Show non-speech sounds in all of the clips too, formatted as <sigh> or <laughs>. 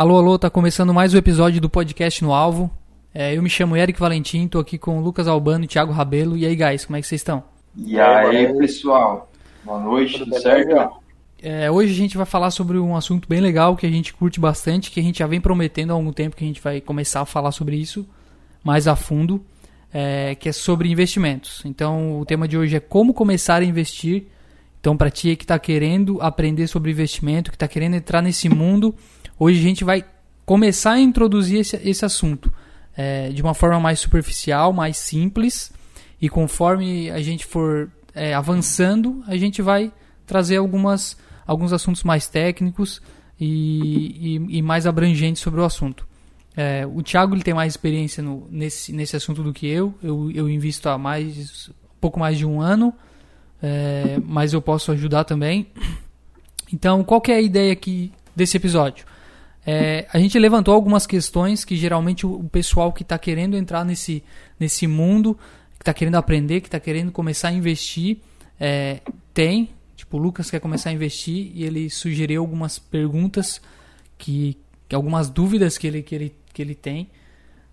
Alô, alô, tá começando mais um episódio do podcast no Alvo. É, eu me chamo Eric Valentim, tô aqui com o Lucas Albano e Thiago Rabelo. E aí, guys, como é que vocês estão? E aí, pessoal? Boa noite, tudo, tudo certo? É, hoje a gente vai falar sobre um assunto bem legal que a gente curte bastante, que a gente já vem prometendo há algum tempo que a gente vai começar a falar sobre isso mais a fundo, é, que é sobre investimentos. Então, o tema de hoje é como começar a investir. Então, para ti que está querendo aprender sobre investimento, que está querendo entrar nesse mundo, hoje a gente vai começar a introduzir esse, esse assunto é, de uma forma mais superficial, mais simples, e conforme a gente for é, avançando, a gente vai trazer algumas, alguns assuntos mais técnicos e, e, e mais abrangentes sobre o assunto. É, o Thiago ele tem mais experiência no, nesse, nesse assunto do que eu. Eu, eu invisto há mais pouco mais de um ano, é, mas eu posso ajudar também. Então, qual é a ideia aqui desse episódio? É, a gente levantou algumas questões que geralmente o, o pessoal que está querendo entrar nesse, nesse mundo, que está querendo aprender, que está querendo começar a investir, é, tem. Tipo, o Lucas quer começar a investir e ele sugeriu algumas perguntas que, que algumas dúvidas que ele, que ele que ele tem.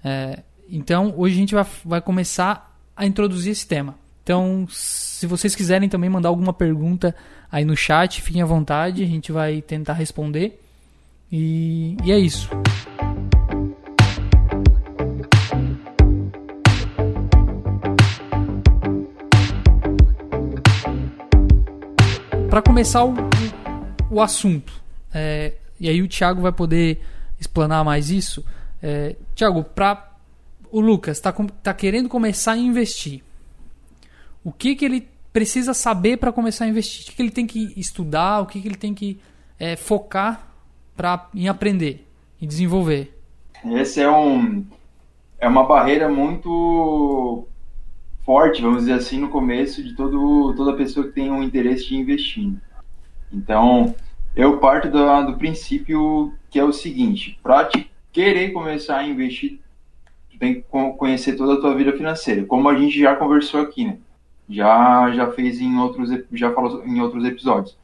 É, então, hoje a gente vai, vai começar a introduzir esse tema. Então, se vocês quiserem também mandar alguma pergunta aí no chat, fiquem à vontade, a gente vai tentar responder. E, e é isso. Para começar o, o assunto, é, e aí o Thiago vai poder explanar mais isso. É, Tiago, para o Lucas está tá querendo começar a investir, o que, que ele precisa saber para começar a investir? O que, que ele tem que estudar? O que, que ele tem que é, focar pra, em aprender e desenvolver? Esse é um é uma barreira muito forte, vamos dizer assim, no começo de todo, toda pessoa que tem um interesse de investir. Então, eu parto do, do princípio que é o seguinte: prática querer começar a investir, tu tem que conhecer toda a tua vida financeira, como a gente já conversou aqui, né? Já já fez em outros já falou em outros episódios.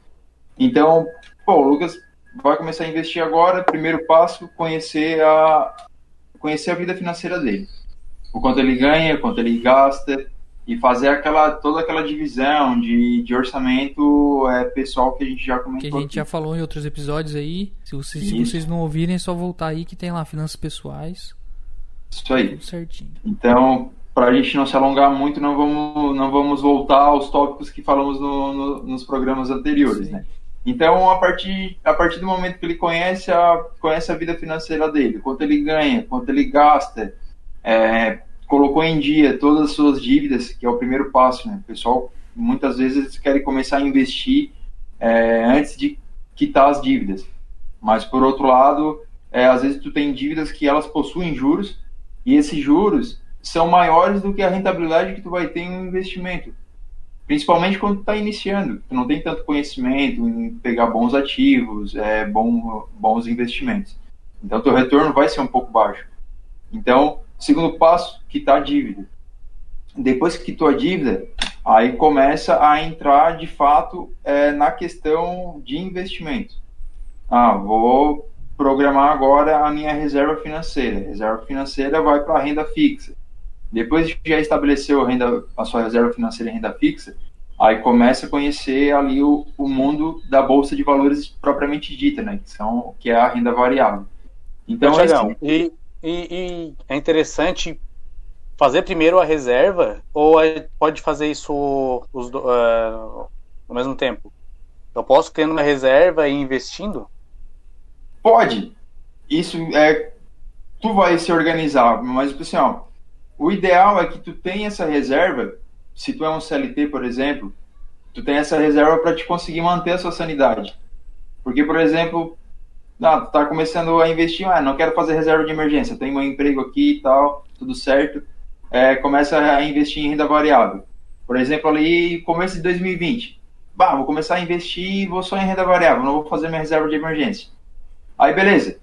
Então, pô, o Lucas vai começar a investir agora, primeiro passo, conhecer a conhecer a vida financeira dele. O quanto ele ganha, quanto ele gasta, e fazer aquela toda aquela divisão de, de orçamento é, pessoal que a gente já comentou. Que a gente aqui. já falou em outros episódios aí. Se vocês, se vocês não ouvirem, é só voltar aí que tem lá finanças pessoais. Isso aí. Tudo certinho. Então, para a gente não se alongar muito, não vamos, não vamos voltar aos tópicos que falamos no, no, nos programas anteriores, Sim. né? Então, a partir, a partir do momento que ele conhece a, conhece a vida financeira dele, quanto ele ganha, quanto ele gasta, é, colocou em dia todas as suas dívidas, que é o primeiro passo, né? O pessoal muitas vezes querem começar a investir é, antes de quitar as dívidas. Mas por outro lado, é, às vezes tu tem dívidas que elas possuem juros e esses juros são maiores do que a rentabilidade que tu vai ter em um investimento. Principalmente quando tu está iniciando, tu não tem tanto conhecimento em pegar bons ativos, é, bom, bons investimentos. Então teu retorno vai ser um pouco baixo. Então, Segundo passo, quitar a dívida. Depois que quitou a dívida, aí começa a entrar de fato é, na questão de investimento. Ah, vou programar agora a minha reserva financeira. A reserva financeira vai para a renda fixa. Depois que já estabeleceu a, renda, a sua reserva financeira em renda fixa, aí começa a conhecer ali o, o mundo da bolsa de valores propriamente dita, né? Que, são, que é a renda variável. Então, esse... e e, e é interessante fazer primeiro a reserva ou é, pode fazer isso os, uh, ao mesmo tempo? Eu posso criando uma reserva e investindo? Pode. Isso é. Tu vai se organizar, mas assim, ó, o ideal é que tu tenha essa reserva. Se tu é um CLT, por exemplo, tu tem essa reserva para te conseguir manter a sua sanidade. Porque, por exemplo, ah, tu tá começando a investir, ah, não quero fazer reserva de emergência, tenho um emprego aqui e tal, tudo certo. É, começa a investir em renda variável. Por exemplo, ali, começo de 2020. Bah, vou começar a investir vou só em renda variável, não vou fazer minha reserva de emergência. Aí, beleza.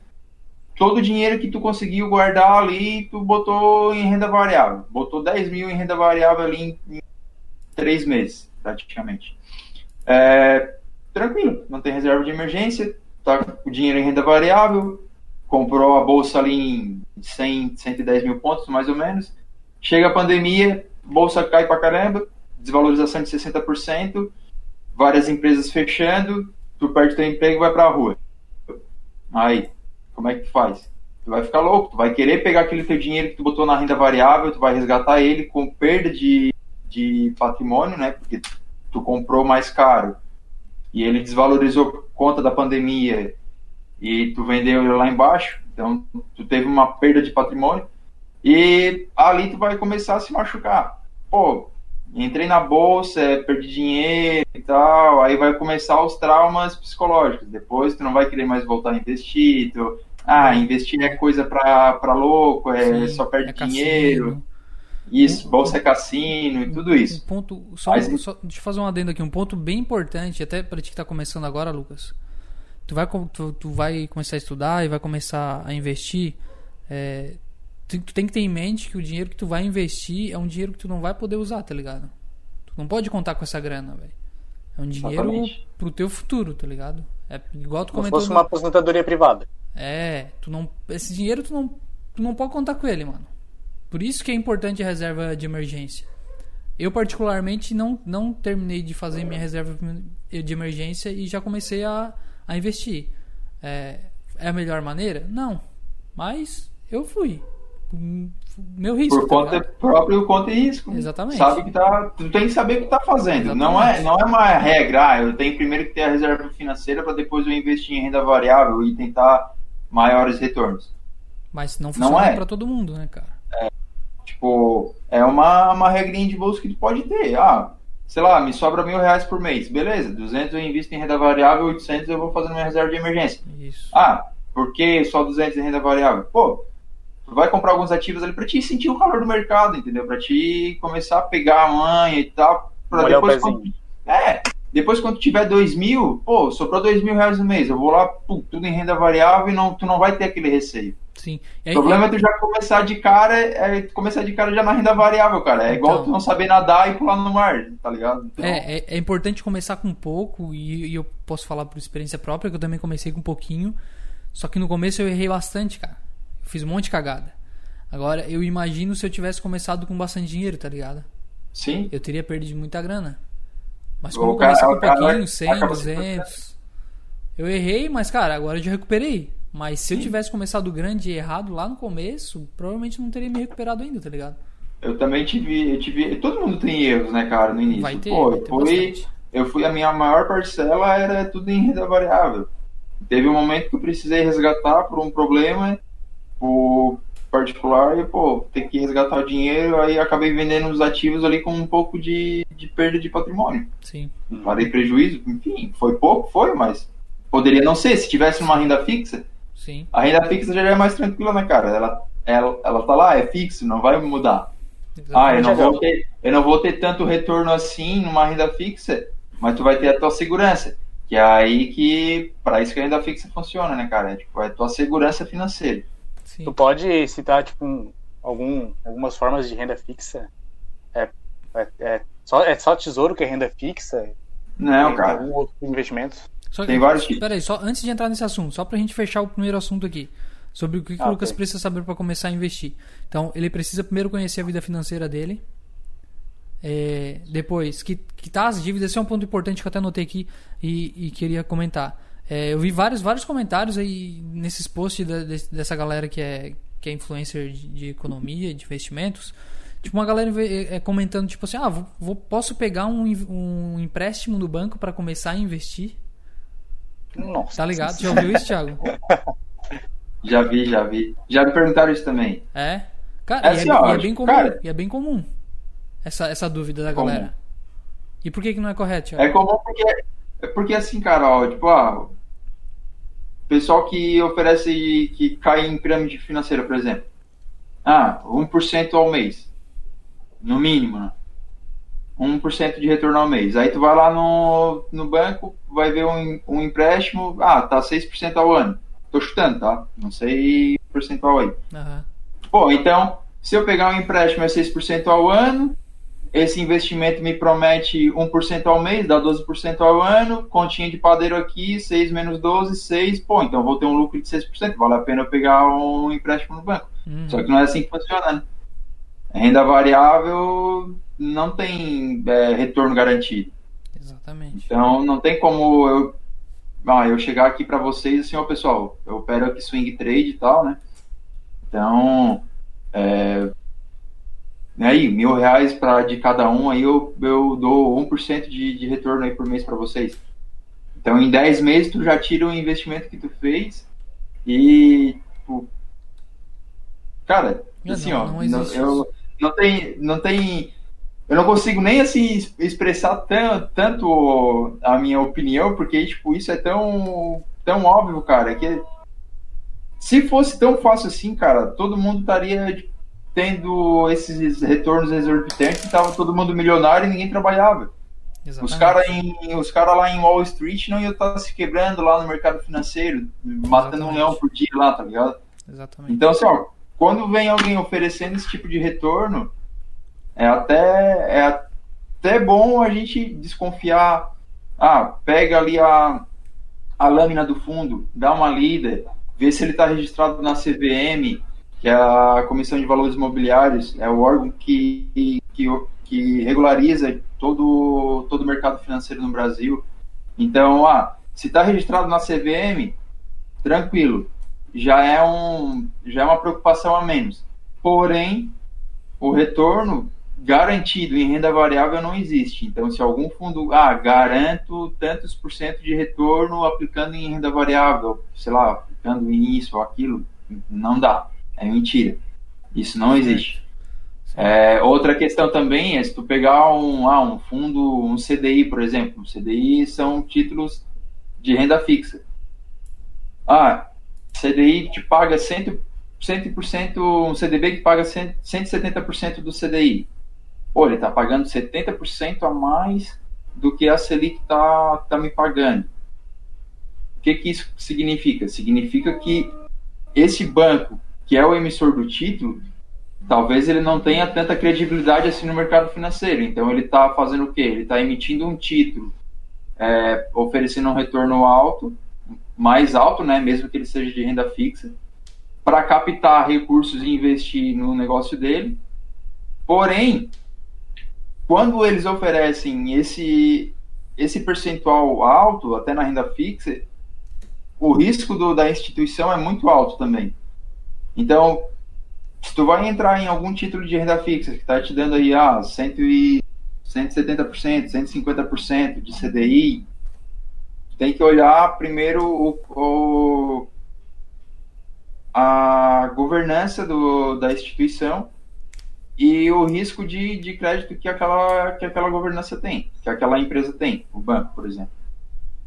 Todo o dinheiro que tu conseguiu guardar ali, tu botou em renda variável. Botou 10 mil em renda variável ali em, em três meses, praticamente. É, tranquilo, não tem reserva de emergência, tá com o dinheiro em renda variável, comprou a bolsa ali em 100, 110 mil pontos, mais ou menos. Chega a pandemia, bolsa cai pra caramba, desvalorização de 60%, várias empresas fechando, tu perde teu emprego e vai pra rua. Aí, como é que tu faz? Tu vai ficar louco, tu vai querer pegar aquele teu dinheiro que tu botou na renda variável, tu vai resgatar ele com perda de, de patrimônio, né? Porque tu comprou mais caro e ele desvalorizou por conta da pandemia e tu vendeu ele lá embaixo, então tu teve uma perda de patrimônio e ali tu vai começar a se machucar. Pô, entrei na bolsa, perdi dinheiro e tal, aí vai começar os traumas psicológicos. Depois tu não vai querer mais voltar a investir, tu, ah, investir é coisa pra, pra louco, é Sim, só perde é dinheiro. Cassino. Isso, bolsa é cassino e tudo isso. Um ponto, só, Mas, só, deixa eu fazer um adendo aqui, um ponto bem importante, até para ti que está começando agora, Lucas. Tu vai, tu, tu, vai começar a estudar e vai começar a investir. É, tu, tu, tem que ter em mente que o dinheiro que tu vai investir é um dinheiro que tu não vai poder usar, tá ligado? Tu não pode contar com essa grana, velho. É um dinheiro Exatamente. pro teu futuro, tá ligado? É igual tu comentou. Se fosse uma aposentadoria privada. É, tu não, esse dinheiro tu não, tu não pode contar com ele, mano. Por isso que é importante a reserva de emergência. Eu, particularmente, não, não terminei de fazer minha reserva de emergência e já comecei a, a investir. É, é a melhor maneira? Não. Mas eu fui. Meu risco. Por tá conta tá próprio conta e risco. Exatamente. Sabe que tá. Tu tem que saber o que tá fazendo. Não é, não é uma regra. Ah, eu tenho primeiro que ter a reserva financeira para depois eu investir em renda variável e tentar maiores retornos. Mas não funciona não é. para todo mundo, né, cara? É, Tipo, é uma, uma regrinha de bolsa que tu pode ter. Ah, sei lá, me sobra mil reais por mês. Beleza, 200 eu invisto em renda variável, 800 eu vou fazer minha reserva de emergência. Isso. Ah, por que só 200 em renda variável? Pô, tu vai comprar alguns ativos ali para te sentir o calor do mercado, entendeu? Para te começar a pegar a manha e tal. Pra depois, quando, é, depois quando tiver dois mil, pô, sobrou dois mil reais no mês, eu vou lá, pum, tudo em renda variável e não, tu não vai ter aquele receio. Sim. Aí, o problema é tu já começar de cara, é começar de cara já na renda variável, cara. É igual então, tu não saber nadar e pular no mar, tá ligado? Então... É, é, é, importante começar com pouco, e, e, eu posso falar por experiência própria, que eu também comecei com um pouquinho. Só que no começo eu errei bastante, cara. Fiz um monte de cagada. Agora, eu imagino se eu tivesse começado com bastante dinheiro, tá ligado? Sim. Eu teria perdido muita grana. Mas como eu comecei com um pouquinho, 100, 200... Eu errei, mas, cara, agora eu já recuperei. Mas se eu tivesse começado grande e errado lá no começo, provavelmente não teria me recuperado ainda, tá ligado? Eu também tive, eu tive. Todo mundo tem erros, né, cara, no início. Vai ter, Pô, vai ter fui, eu fui, a minha maior parcela era tudo em renda variável. Teve um momento que eu precisei resgatar por um problema por particular e, pô, ter que resgatar o dinheiro, aí acabei vendendo os ativos ali com um pouco de, de perda de patrimônio. Sim. Parei prejuízo, enfim, foi pouco, foi, mas poderia não ser. Se tivesse uma renda fixa, Sim. A renda fixa já é mais tranquila, né, cara? Ela, ela, ela tá lá, é fixo, não vai mudar. Exatamente. Ah, eu não, vou ter, eu não vou ter tanto retorno assim numa renda fixa, mas tu vai ter a tua segurança. Que é aí que, para isso que a renda fixa funciona, né, cara? É, tipo, é a tua segurança financeira. Sim. Tu pode citar, tipo, algum, algumas formas de renda fixa? É, é, é, só, é só tesouro que é renda fixa? Não, tem, cara. Algum outro investimento? Só Tem vários tipos. Peraí, só antes de entrar nesse assunto, só pra gente fechar o primeiro assunto aqui. Sobre o que, que ah, o Lucas okay. precisa saber para começar a investir. Então, ele precisa primeiro conhecer a vida financeira dele. É, depois, que, quitar as dívidas. Esse é um ponto importante que eu até anotei aqui e, e queria comentar. É, eu vi vários, vários comentários aí nesses posts da, dessa galera que é, que é influencer de, de economia, de investimentos. Tipo, uma galera é, comentando, tipo assim, ah, vou, vou, posso pegar um, um empréstimo no banco para começar a investir? Nossa. Tá ligado? Já ouviu isso, Thiago? <laughs> já vi, já vi. Já me perguntaram isso também. É? Cara, é, e, é, assim, ó, e é bem comum. Cara, é bem comum essa, essa dúvida da galera. Comum. E por que, que não é correto, Thiago? É comum porque, porque assim, cara, ó, tipo, ah, pessoal que oferece, que cai em pirâmide financeira, por exemplo. Ah, 1% ao mês. No mínimo, né? 1% de retorno ao mês. Aí tu vai lá no, no banco, vai ver um, um empréstimo, ah, tá 6% ao ano. Tô chutando, tá? Não sei percentual aí. Uhum. Pô, então, se eu pegar um empréstimo é 6% ao ano, esse investimento me promete 1% ao mês, dá 12% ao ano, continha de padeiro aqui, 6 menos 12, 6, pô, então vou ter um lucro de 6%, vale a pena eu pegar um empréstimo no banco. Uhum. Só que não é assim que funciona, né? Renda variável não tem é, retorno garantido. Exatamente. Então não tem como eu, ah, eu chegar aqui para vocês assim, ó pessoal, eu opero aqui swing trade e tal, né? Então, é, né, aí, mil reais pra, de cada um, aí eu, eu dou 1% de, de retorno aí por mês para vocês. Então, em 10 meses, tu já tira o investimento que tu fez e, tipo, cara, assim, não, ó, não, não, eu, não tem, não tem, eu não consigo nem, assim, expressar tão, tanto a minha opinião, porque, tipo, isso é tão, tão óbvio, cara, que se fosse tão fácil assim, cara, todo mundo estaria, tipo, tendo esses retornos exorbitantes, estava todo mundo milionário e ninguém trabalhava. Exatamente. Os caras os cara lá em Wall Street não iam estar tá se quebrando lá no mercado financeiro, matando Exatamente. um leão por dia lá, tá ligado? Exatamente. Então, assim, ó, quando vem alguém oferecendo esse tipo de retorno, é até, é até bom a gente desconfiar. Ah, pega ali a, a lâmina do fundo, dá uma lida, vê se ele está registrado na CVM, que é a Comissão de Valores Imobiliários, é o órgão que, que, que regulariza todo, todo o mercado financeiro no Brasil. Então, ah, se está registrado na CVM, tranquilo, já é, um, já é uma preocupação a menos. Porém, o retorno garantido em renda variável não existe. Então, se algum fundo, ah, garanto tantos por cento de retorno aplicando em renda variável, sei lá, aplicando em isso ou aquilo, não dá. É mentira. Isso não existe. É, outra questão também é se tu pegar um, ah, um fundo, um CDI, por exemplo. CDI são títulos de renda fixa. Ah, CDI te paga 100%, 100% um CDB que paga 100, 170% do CDI. Pô, ele está pagando 70% a mais do que a Selic está tá me pagando. O que, que isso significa? Significa que esse banco que é o emissor do título, talvez ele não tenha tanta credibilidade assim no mercado financeiro. Então ele está fazendo o quê? Ele está emitindo um título, é, oferecendo um retorno alto, mais alto, né, mesmo que ele seja de renda fixa, para captar recursos e investir no negócio dele. Porém, quando eles oferecem esse esse percentual alto, até na renda fixa, o risco do, da instituição é muito alto também. Então, se tu vai entrar em algum título de renda fixa que está te dando aí ah, 100 e 170%, 150% de CDI, tem que olhar primeiro o, o a governança do, da instituição e o risco de, de crédito que aquela, que aquela governança tem, que aquela empresa tem, o banco, por exemplo.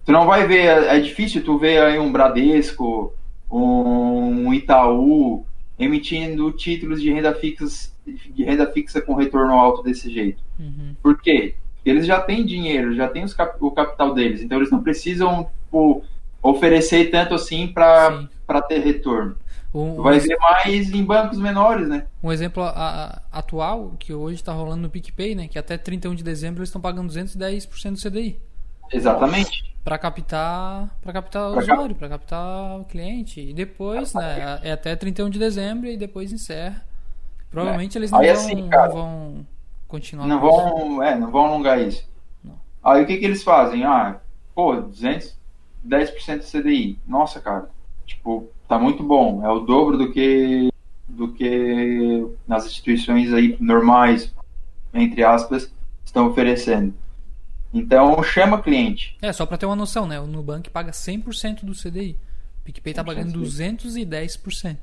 Tu não vai ver, é, é difícil tu ver aí um Bradesco, um Itaú emitindo títulos de renda fixa, de renda fixa com retorno alto desse jeito. Uhum. Por quê? Eles já têm dinheiro, já têm cap o capital deles, então eles não precisam tipo, oferecer tanto assim para ter retorno. Um, Vai ser mais em bancos menores, né? Um exemplo a, a, atual que hoje está rolando no PicPay, né? Que até 31 de dezembro eles estão pagando 210% do CDI. Exatamente para captar para captar o usuário, para captar o cliente. E depois, né, é até 31 de dezembro e depois encerra. Provavelmente é. eles não vão, assim, cara, não vão continuar. Não vão, é, não vão alongar isso. Não. Aí o que que eles fazem? Ah, pô, 210% CDI. Nossa, cara. Tipo, tá muito bom. É o dobro do que do que nas instituições aí normais, entre aspas, estão oferecendo. Então chama cliente. É, só para ter uma noção, né? O Nubank paga 100% do CDI. O PicPay tá pagando 210%.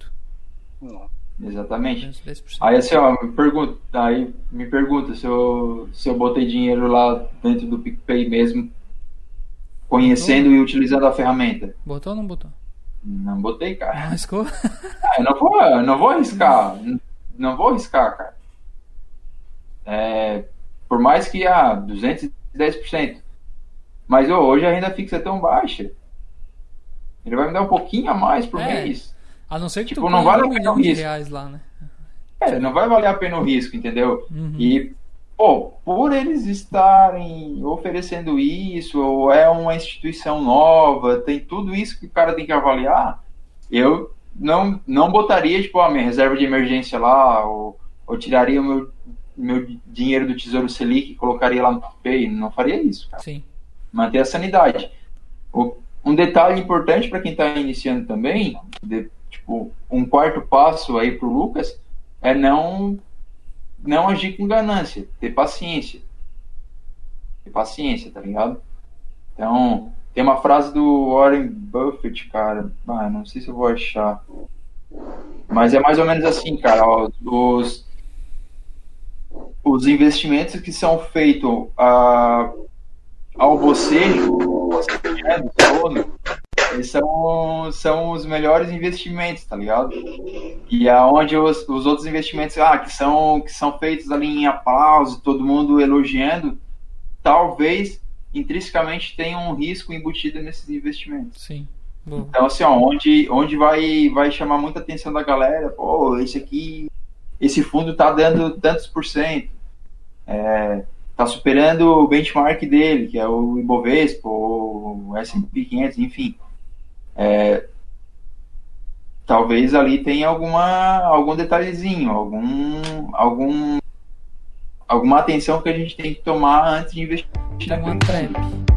Não. Exatamente. 210%. Aí assim, ó, me pergunta, aí me pergunta se eu, se eu botei dinheiro lá dentro do PicPay mesmo, conhecendo botou? e utilizando a ferramenta. Botou ou não botou? Não botei, cara. Não arriscou? <laughs> ah, eu não vou, eu não vou arriscar. Não, não vou arriscar, cara. É, por mais que a ah, 200 10%. Mas oh, hoje a renda fixa é tão baixa. Ele vai me dar um pouquinho a mais por é, mês. A não ser que tipo, tu não vale um milhão de reais lá, né? É, não vai valer a pena o risco, entendeu? Uhum. E, pô, por eles estarem oferecendo isso, ou é uma instituição nova, tem tudo isso que o cara tem que avaliar, eu não, não botaria, tipo, a minha reserva de emergência lá, ou, ou tiraria o meu, meu dinheiro do Tesouro Selic e colocaria lá no PicPay. Não faria isso, cara. Sim. Manter a sanidade. O, um detalhe importante para quem está iniciando também, de, tipo, um quarto passo aí pro Lucas, é não não agir com ganância, ter paciência. Ter paciência, tá ligado? Então, tem uma frase do Warren Buffett, cara. Ah, não sei se eu vou achar. Mas é mais ou menos assim, cara. Ó, os, os investimentos que são feitos a, ao bocejo, né, do eles são, são os melhores investimentos, tá ligado? E aonde os, os outros investimentos, ah, que são, que são feitos ali em aplauso, todo mundo elogiando, talvez intrinsecamente tenha um risco embutido nesses investimentos. Sim. Boa. Então, assim, ó, onde, onde vai, vai chamar muita atenção da galera, pô, esse aqui, esse fundo tá dando tantos por cento, é, tá superando o benchmark dele, que é o Ibovespa, o S&P 500, enfim. É, talvez ali tenha alguma, algum detalhezinho, algum, algum, alguma atenção que a gente tem que tomar antes de investir naquele trap.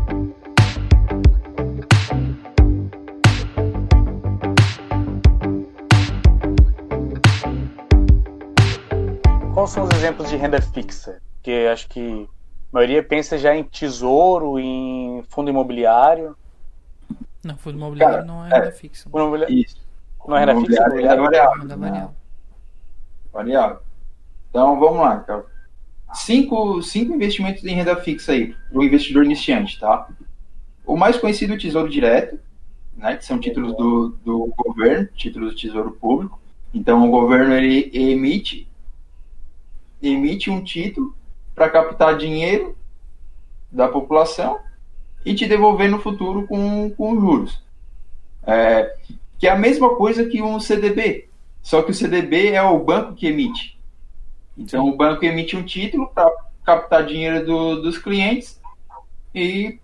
Quais são os exemplos de renda fixa? Porque acho que a maioria pensa já em tesouro, em fundo imobiliário. Não, fundo imobiliário Cara, não é renda é, fixa. Fundo imobiliário. Isso. Não é renda fixa? É renda variável. Renda variável. variável. Então, vamos lá, cara. Cinco, cinco investimentos em renda fixa aí, para o investidor iniciante, tá? O mais conhecido é o Tesouro Direto, né, que são títulos do, do governo, títulos do Tesouro Público. Então, o governo ele emite, emite um título para captar dinheiro da população e te devolver no futuro com, com juros. É, que é a mesma coisa que um CDB, só que o CDB é o banco que emite. Então o banco emite um título para captar dinheiro do, dos clientes e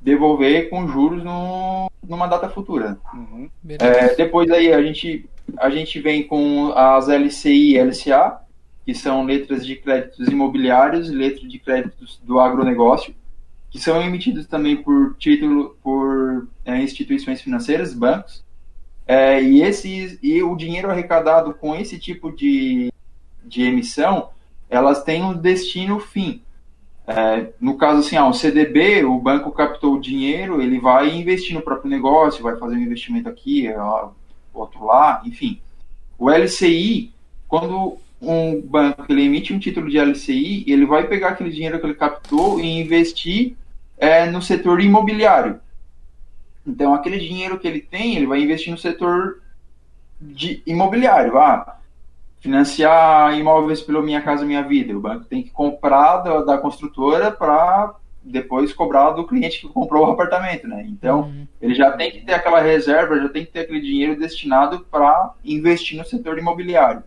devolver com juros no, numa data futura. Uhum, é, depois aí a gente, a gente vem com as LCI e LCA, que são letras de créditos imobiliários e letras de créditos do agronegócio que são emitidos também por título por é, instituições financeiras, bancos, é, e esses e o dinheiro arrecadado com esse tipo de, de emissão, elas têm um destino fim. É, no caso assim, ah, um CDB, o banco captou o dinheiro, ele vai investir no próprio negócio, vai fazer um investimento aqui, outro lá, enfim. O LCI, quando um banco ele emite um título de LCI, ele vai pegar aquele dinheiro que ele captou e investir é, no setor imobiliário. Então, aquele dinheiro que ele tem, ele vai investir no setor de imobiliário. Ah, financiar imóveis pelo Minha Casa Minha Vida. O banco tem que comprar da, da construtora para depois cobrar do cliente que comprou o apartamento, né? Então, uhum. ele já tem que ter aquela reserva, já tem que ter aquele dinheiro destinado para investir no setor imobiliário.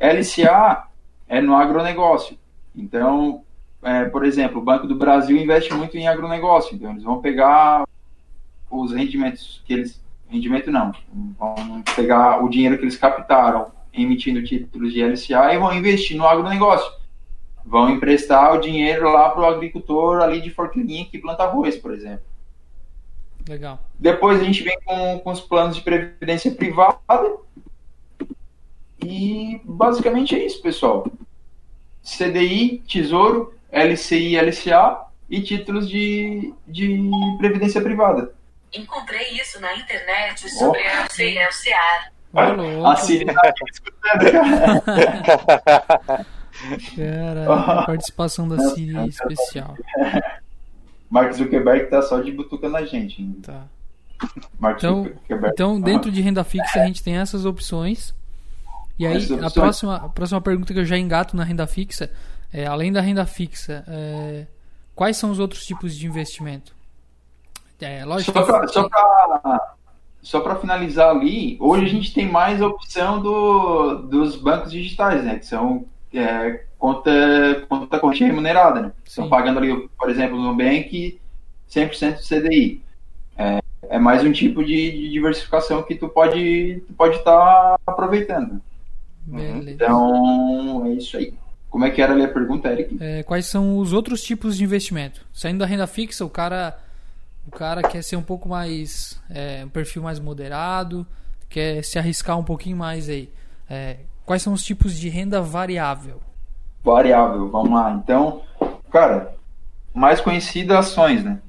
LCA é no agronegócio. Então, é, por exemplo, o Banco do Brasil investe muito em agronegócio, então eles vão pegar os rendimentos que eles. Rendimento não, vão pegar o dinheiro que eles captaram emitindo títulos de LCA e vão investir no agronegócio. Vão emprestar o dinheiro lá para o agricultor ali de Forquilinha que planta arroz, por exemplo. Legal. Depois a gente vem com, com os planos de previdência privada. E basicamente é isso, pessoal. CDI, Tesouro, LCI LCA e títulos de, de previdência privada. Encontrei isso na internet sobre oh. LCI e LCA. a Siri tá escutando, cara. Participação da Siri especial. <laughs> Mark Zuckerberg tá só de butuca na gente. Tá. então, então, dentro de renda fixa, a gente tem essas opções. E aí, a próxima, a próxima pergunta que eu já engato na renda fixa é, além da renda fixa, é, quais são os outros tipos de investimento? É, lógico só para finalizar ali, hoje a gente tem mais a opção do, dos bancos digitais, né? Que são é, conta, conta corrente remunerada, né? Estão pagando ali, por exemplo, no Nubank 100% CDI. É, é mais um tipo de, de, diversificação que tu pode tu pode estar tá aproveitando. Beleza. Então, é isso aí. Como é que era ali a pergunta, Eric? É, quais são os outros tipos de investimento? Saindo da renda fixa, o cara o cara quer ser um pouco mais é, um perfil mais moderado, quer se arriscar um pouquinho mais aí. É, quais são os tipos de renda variável? Variável, vamos lá. Então, cara, mais conhecida ações, né?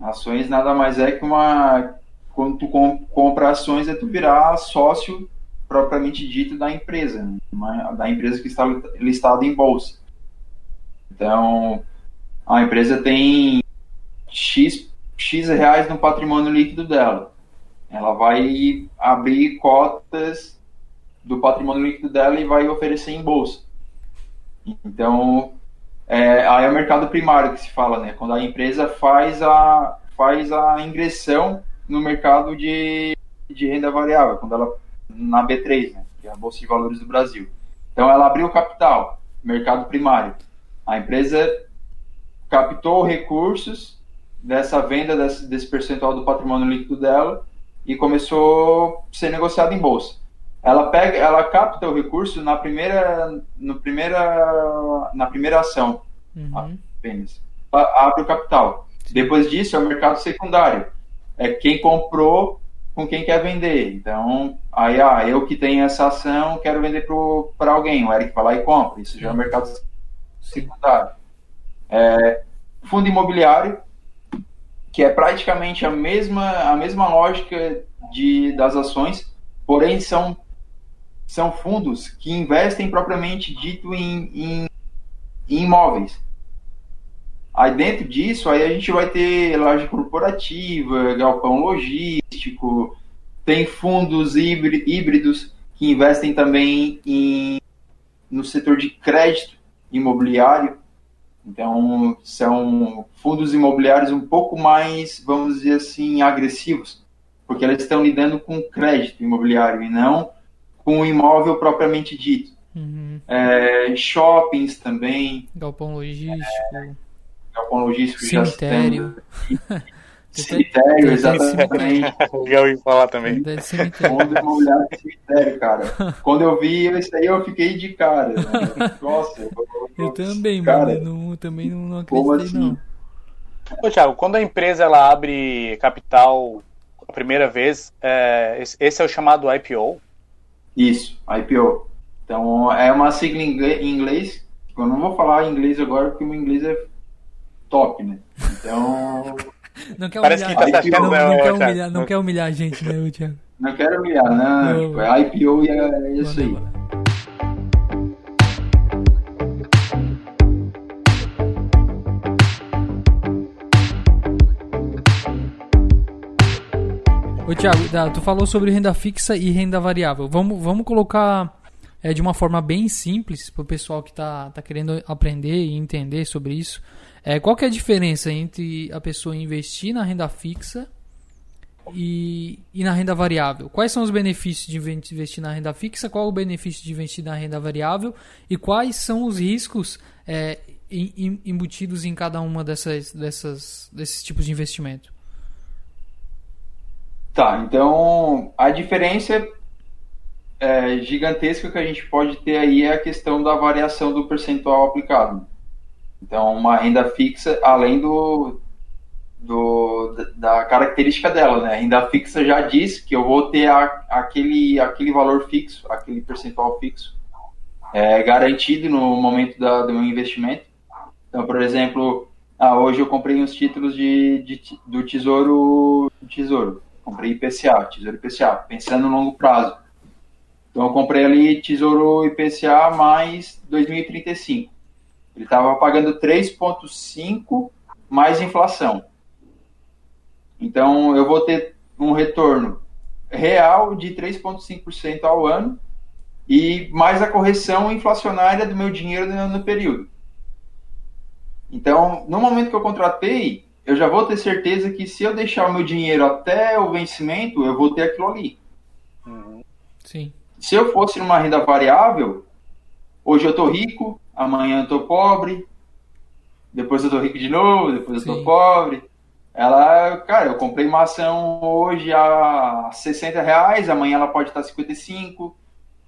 Ações nada mais é que uma. Quando tu compra ações, é tu virar sócio propriamente dito da empresa, né? da empresa que está listada em bolsa. Então, a empresa tem X, X reais no patrimônio líquido dela. Ela vai abrir cotas do patrimônio líquido dela e vai oferecer em bolsa. Então, é, aí é o mercado primário que se fala, né? Quando a empresa faz a, faz a ingressão no mercado de, de renda variável, quando ela na B3, né? Que é a Bolsa de Valores do Brasil. Então, ela abriu capital, mercado primário. A empresa captou recursos dessa venda desse, desse percentual do patrimônio líquido dela e começou a ser negociado em bolsa ela pega, ela capta o recurso na primeira, no primeira, na primeira ação, uhum. apenas. Abre o capital. Depois disso é o mercado secundário. É quem comprou com quem quer vender. Então, aí, ah, eu que tenho essa ação, quero vender para alguém. O Eric vai lá e compra. Isso já é o mercado secundário. É, fundo imobiliário, que é praticamente a mesma, a mesma lógica de, das ações, porém são são fundos que investem propriamente dito em, em, em imóveis. Aí dentro disso, aí a gente vai ter loja corporativa, galpão logístico, tem fundos híbridos que investem também em, no setor de crédito imobiliário. Então, são fundos imobiliários um pouco mais, vamos dizer assim, agressivos, porque eles estão lidando com crédito imobiliário e não com o imóvel propriamente dito. Uhum. É, shoppings também. Galpão logístico. É, galpão logístico Cemitério. já Cemitério, <laughs> exatamente. Já ouvi falar também. Fundo imobiliário de cemitério, cara. <laughs> Quando eu vi isso aí, eu fiquei de cara. Né? Nossa, eu, eu, eu também, cara, mano. Não, também não, não acreditei, assim? não. Ô, Thiago, quando a empresa ela abre capital a primeira vez, é, esse é o chamado IPO? Isso, IPO. Então é uma sigla em inglês. Eu não vou falar inglês agora porque o meu inglês é top, né? Então. <laughs> Não quer humilhar, Parece que tá IPO, não, não, não, quer humilhar, não quer humilhar a gente, né, Thiago? Não quero humilhar, não. não. É IPO e é isso aí. Ô Thiago, tu falou sobre renda fixa e renda variável. Vamos, vamos colocar é, de uma forma bem simples para o pessoal que está tá querendo aprender e entender sobre isso. É, qual que é a diferença entre a pessoa investir na renda fixa e, e na renda variável? Quais são os benefícios de investir na renda fixa? Qual o benefício de investir na renda variável? E quais são os riscos é, embutidos em cada uma dessas, dessas, desses tipos de investimento? Tá, então a diferença é, gigantesca que a gente pode ter aí é a questão da variação do percentual aplicado. Então, uma renda fixa, além do, do da característica dela, né? A renda fixa já diz que eu vou ter a, aquele, aquele valor fixo, aquele percentual fixo, é, garantido no momento da, do meu investimento. Então, por exemplo, ah, hoje eu comprei uns títulos de, de do Tesouro Tesouro comprei IPCA, Tesouro IPCA, pensando no longo prazo. Então eu comprei ali Tesouro IPCA mais 2035. Ele estava pagando 3,5 mais inflação. Então eu vou ter um retorno real de 3,5% ao ano e mais a correção inflacionária do meu dinheiro no período. Então, no momento que eu contratei, eu já vou ter certeza que se eu deixar o meu dinheiro até o vencimento, eu vou ter aquilo ali. Sim. Se eu fosse numa renda variável, hoje eu tô rico, amanhã eu tô pobre, depois eu tô rico de novo, depois Sim. eu tô pobre. Ela, cara, eu comprei uma ação hoje a 60 reais, amanhã ela pode estar 55,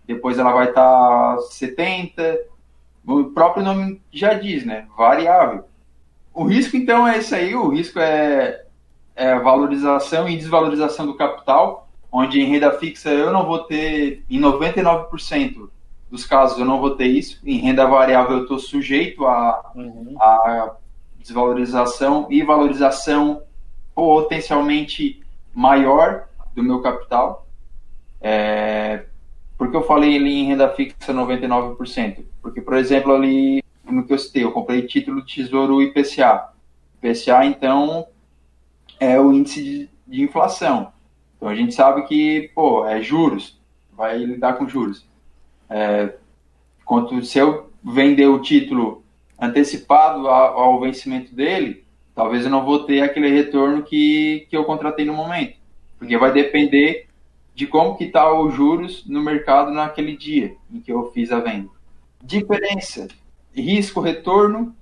depois ela vai estar 70. O próprio nome já diz, né? Variável. O risco, então, é esse aí. O risco é, é valorização e desvalorização do capital, onde em renda fixa eu não vou ter, em 99% dos casos eu não vou ter isso. Em renda variável eu estou sujeito a, uhum. a desvalorização e valorização potencialmente maior do meu capital. É, porque eu falei ali em renda fixa 99%? Porque, por exemplo, ali no que eu citei, eu comprei título de tesouro IPCA. IPCA, então, é o índice de, de inflação. Então a gente sabe que, pô, é juros, vai lidar com juros. É, quanto se eu vender o título antecipado ao, ao vencimento dele, talvez eu não vou ter aquele retorno que, que eu contratei no momento. Porque vai depender de como que está os juros no mercado naquele dia em que eu fiz a venda. Diferença, risco, retorno.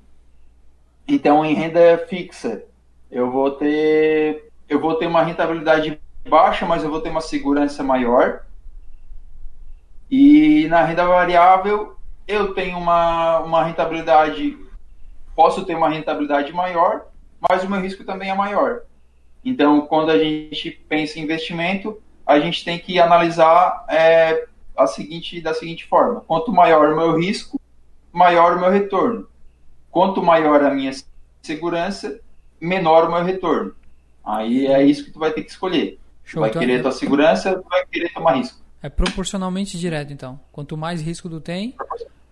Então, em renda fixa, eu vou ter eu vou ter uma rentabilidade baixa, mas eu vou ter uma segurança maior. E na renda variável, eu tenho uma, uma rentabilidade, posso ter uma rentabilidade maior, mas o meu risco também é maior. Então, quando a gente pensa em investimento, a gente tem que analisar é, a seguinte, da seguinte forma: quanto maior o meu risco, maior o meu retorno. Quanto maior a minha segurança, menor o meu retorno. Aí é isso que tu vai ter que escolher. Vai então, querer tua segurança, tu vai querer tomar risco. É proporcionalmente direto, então. Quanto mais risco tu tem,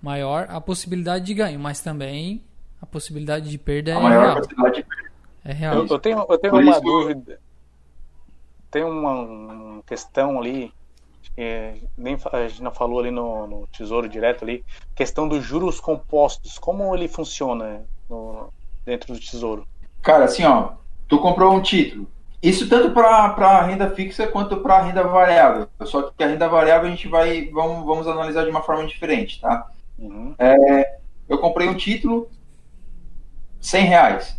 maior a possibilidade de ganho, mas também a possibilidade de perda a é maior real. Possibilidade de perda. É real. Eu, eu tenho, eu tenho uma isso, dúvida. Tem uma, uma questão ali é, nem a gente não falou ali no, no, Tesouro Direto ali, questão dos juros compostos, como ele funciona no, dentro do Tesouro? Cara, assim, ó, tu comprou um título. Isso tanto para renda fixa quanto para renda variável. Só que a renda variável a gente vai vamos, vamos analisar de uma forma diferente, tá? Uhum. É, eu comprei um título 100 reais.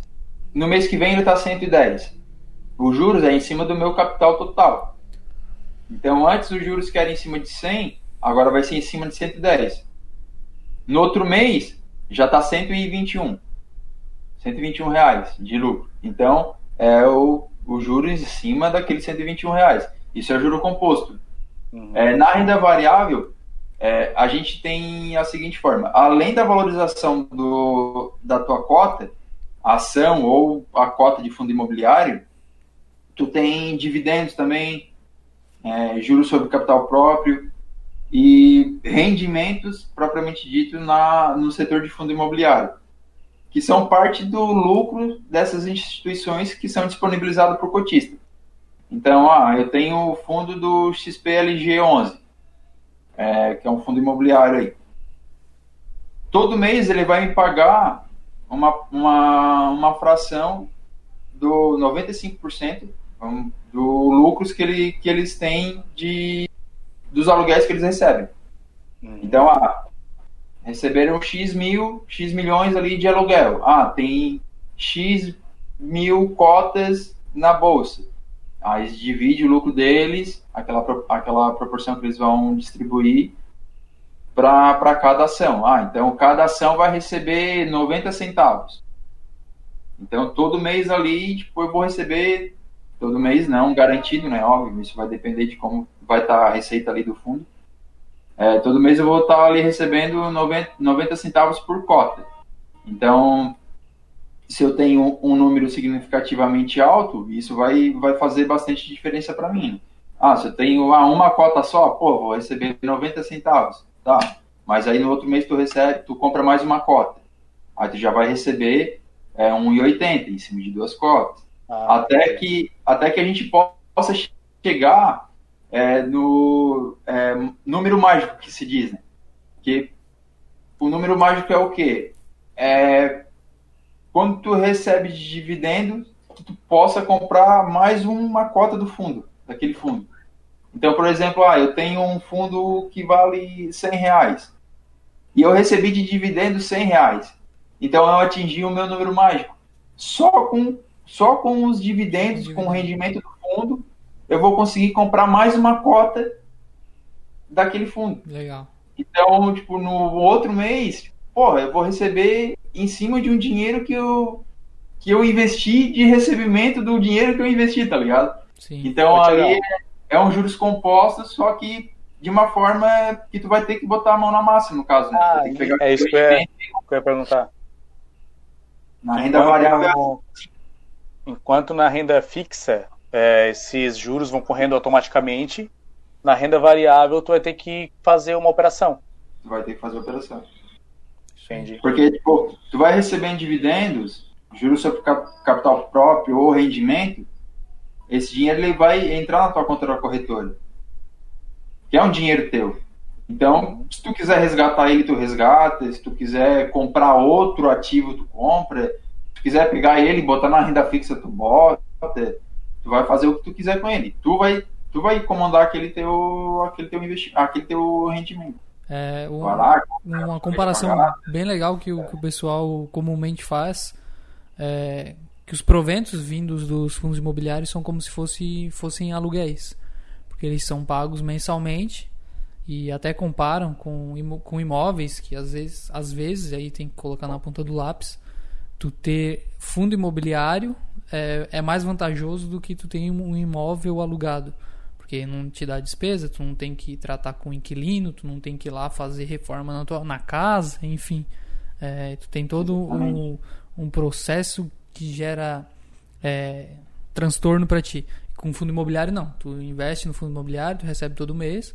No mês que vem ele está 110. Os juros é em cima do meu capital total. Então, antes os juros que eram em cima de 100, agora vai ser em cima de 110. No outro mês, já está 121. 121 reais de lucro. Então, é o, o juros em cima daqueles 121 reais. Isso é juro composto. Uhum. É, na renda variável, é, a gente tem a seguinte forma: além da valorização do, da tua cota, ação ou a cota de fundo imobiliário, tu tem dividendos também, é, juros sobre capital próprio e rendimentos propriamente dito na, no setor de fundo imobiliário, que são parte do lucro dessas instituições que são disponibilizadas por cotista. Então, ah, eu tenho o fundo do XPLG11, é, que é um fundo imobiliário aí. Todo mês ele vai me pagar uma, uma, uma fração do 95% do lucros que, ele, que eles têm de, dos aluguéis que eles recebem. Hum. Então, ah, receberam X mil, X milhões ali de aluguel. Ah, tem X mil cotas na bolsa. Aí divide o lucro deles, aquela, aquela proporção que eles vão distribuir para cada ação. Ah, então cada ação vai receber 90 centavos. Então todo mês ali, tipo, eu vou receber todo mês não, garantido, né? Óbvio, isso vai depender de como vai estar tá a receita ali do fundo. É, todo mês eu vou estar ali recebendo 90, 90 centavos por cota. Então, se eu tenho um número significativamente alto, isso vai, vai fazer bastante diferença para mim. Ah, se eu tenho ah, uma cota só, pô, vou receber 90 centavos, tá? Mas aí no outro mês tu recebe, tu compra mais uma cota. Aí tu já vai receber é, 1,80 em cima de duas cotas. Ah, até, que, até que a gente possa chegar é, no é, número mágico que se diz, né? Que o número mágico é o quê? É quando tu recebe de dividendos, que tu possa comprar mais uma cota do fundo, daquele fundo. Então, por exemplo, ah, eu tenho um fundo que vale 100 reais. e eu recebi de dividendo 100 reais. Então eu atingi o meu número mágico. Só com, só com os dividendos, com o rendimento do fundo, eu vou conseguir comprar mais uma cota daquele fundo. Legal. Então, tipo, no outro mês, porra, eu vou receber em cima de um dinheiro que eu que eu investi de recebimento do dinheiro que eu investi, tá ligado? Sim. Então aí é, é um juros compostos, só que de uma forma que tu vai ter que botar a mão na massa, no caso. Né? Ah, Tem que pegar é isso que eu, ia, que eu ia perguntar. Na renda Enquanto variável. Enquanto na renda fixa, é, esses juros vão correndo automaticamente, na renda variável tu vai ter que fazer uma operação. Tu vai ter que fazer operação. Entendi. Porque, tipo, tu vai recebendo dividendos, juros sobre cap- capital próprio ou rendimento, esse dinheiro ele vai entrar na tua conta da corretora. Que é um dinheiro teu. Então, se tu quiser resgatar ele, tu resgata. Se tu quiser comprar outro ativo, tu compra. Se tu quiser pegar ele e botar na renda fixa, tu bota. Tu vai fazer o que tu quiser com ele. Tu vai, tu vai comandar aquele teu, aquele teu investimento, aquele teu rendimento. É, Vai lá, uma comparação bem legal que o, que o pessoal comumente faz é que os proventos vindos dos fundos imobiliários são como se fosse, fossem aluguéis, porque eles são pagos mensalmente e até comparam com, com imóveis que às vezes, às vezes aí tem que colocar na ponta do lápis, tu ter fundo imobiliário é, é mais vantajoso do que tu ter um imóvel alugado porque não te dá despesa, tu não tem que tratar com inquilino, tu não tem que ir lá fazer reforma na, tua, na casa, enfim. É, tu tem todo um, um processo que gera é, transtorno para ti. Com fundo imobiliário, não. Tu investe no fundo imobiliário, tu recebe todo mês,